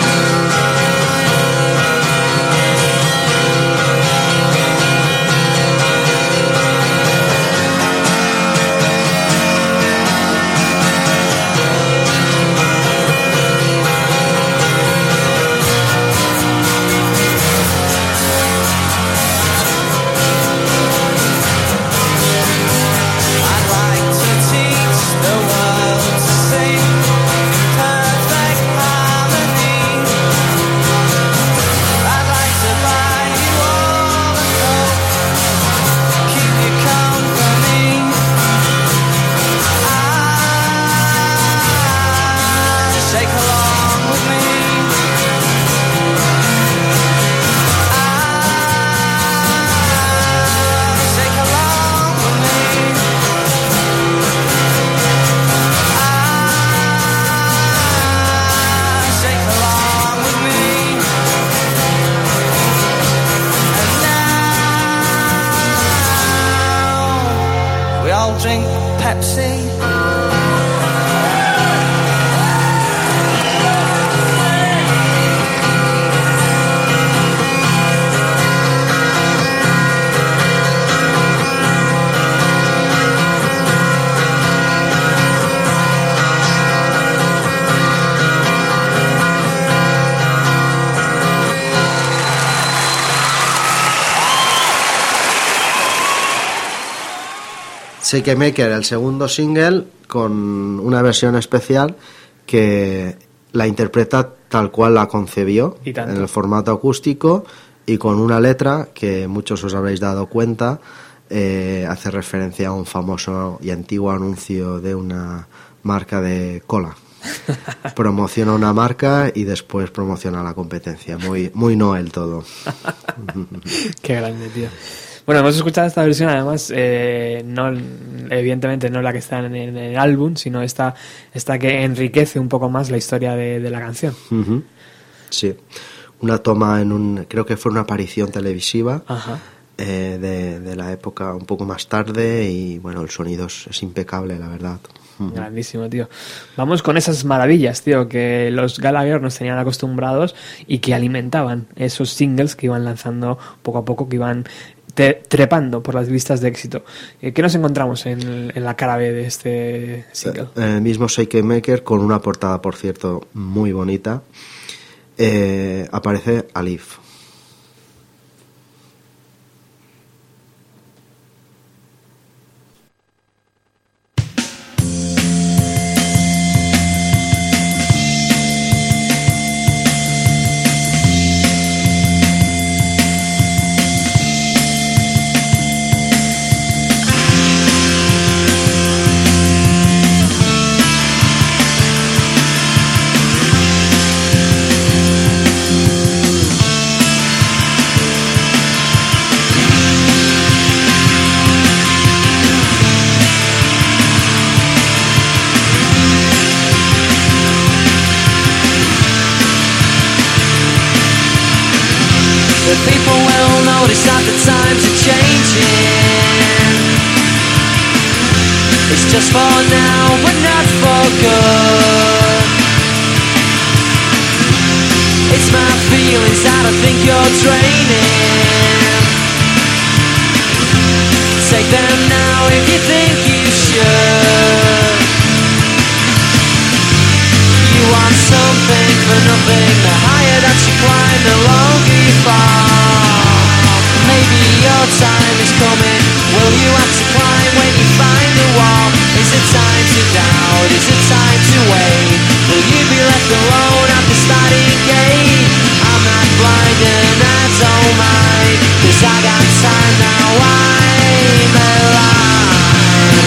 Shake Maker, el segundo single, con una versión especial que la interpreta tal cual la concebió, en el formato acústico y con una letra que muchos os habréis dado cuenta, eh, hace referencia a un famoso y antiguo anuncio de una marca de cola. *laughs* Promociona una marca y después promociona la competencia. Muy, muy Noel todo. *laughs* Qué grande, tío. Bueno, hemos escuchado esta versión, además, eh, no, evidentemente no la que está en, en el álbum, sino esta, esta que enriquece un poco más la historia de, de la canción. Sí. Una toma en un. Creo que fue una aparición televisiva Ajá. eh, de, de la época un poco más tarde y bueno, el sonido es, es impecable, la verdad. Grandísimo, tío. Vamos con esas maravillas, tío, que los Gallagher nos tenían acostumbrados y que alimentaban esos singles que iban lanzando poco a poco, que iban trepando por las listas de éxito. Eh, ¿Qué nos encontramos en, la cara B de este single? El mismo Shake Maker con una portada, por cierto, muy bonita. Eh, aparece Alif. Just for now, but not for good. It's my feelings that I think you're draining. Take them now if you think you should. You want something for nothing. The higher that you climb, the longer you fall. Maybe your time is coming. Will you have to climb wait? Will you be left alone at the starting gate? I'm not blind and I don't mind. Cause I got time now. I'm alive.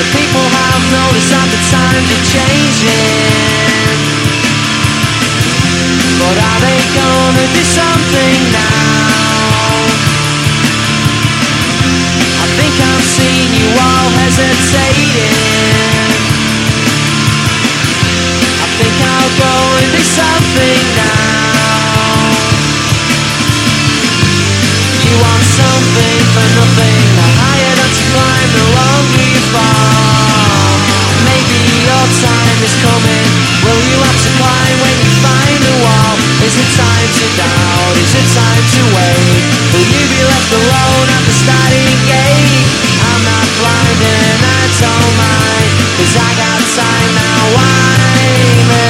The people have noticed that the times are changing. But are they gonna do something now? Think I'm seeing you all hesitating. I think I'll go and do something now. You want something for nothing. The higher that you climb, the longer you fall. Maybe your time is coming. Will you have to climb when you find the wall? Is it time to doubt? Is it time to wait? Will you be left alone at the starting gate? I'm not blind and I don't mind Cause I got time now, why?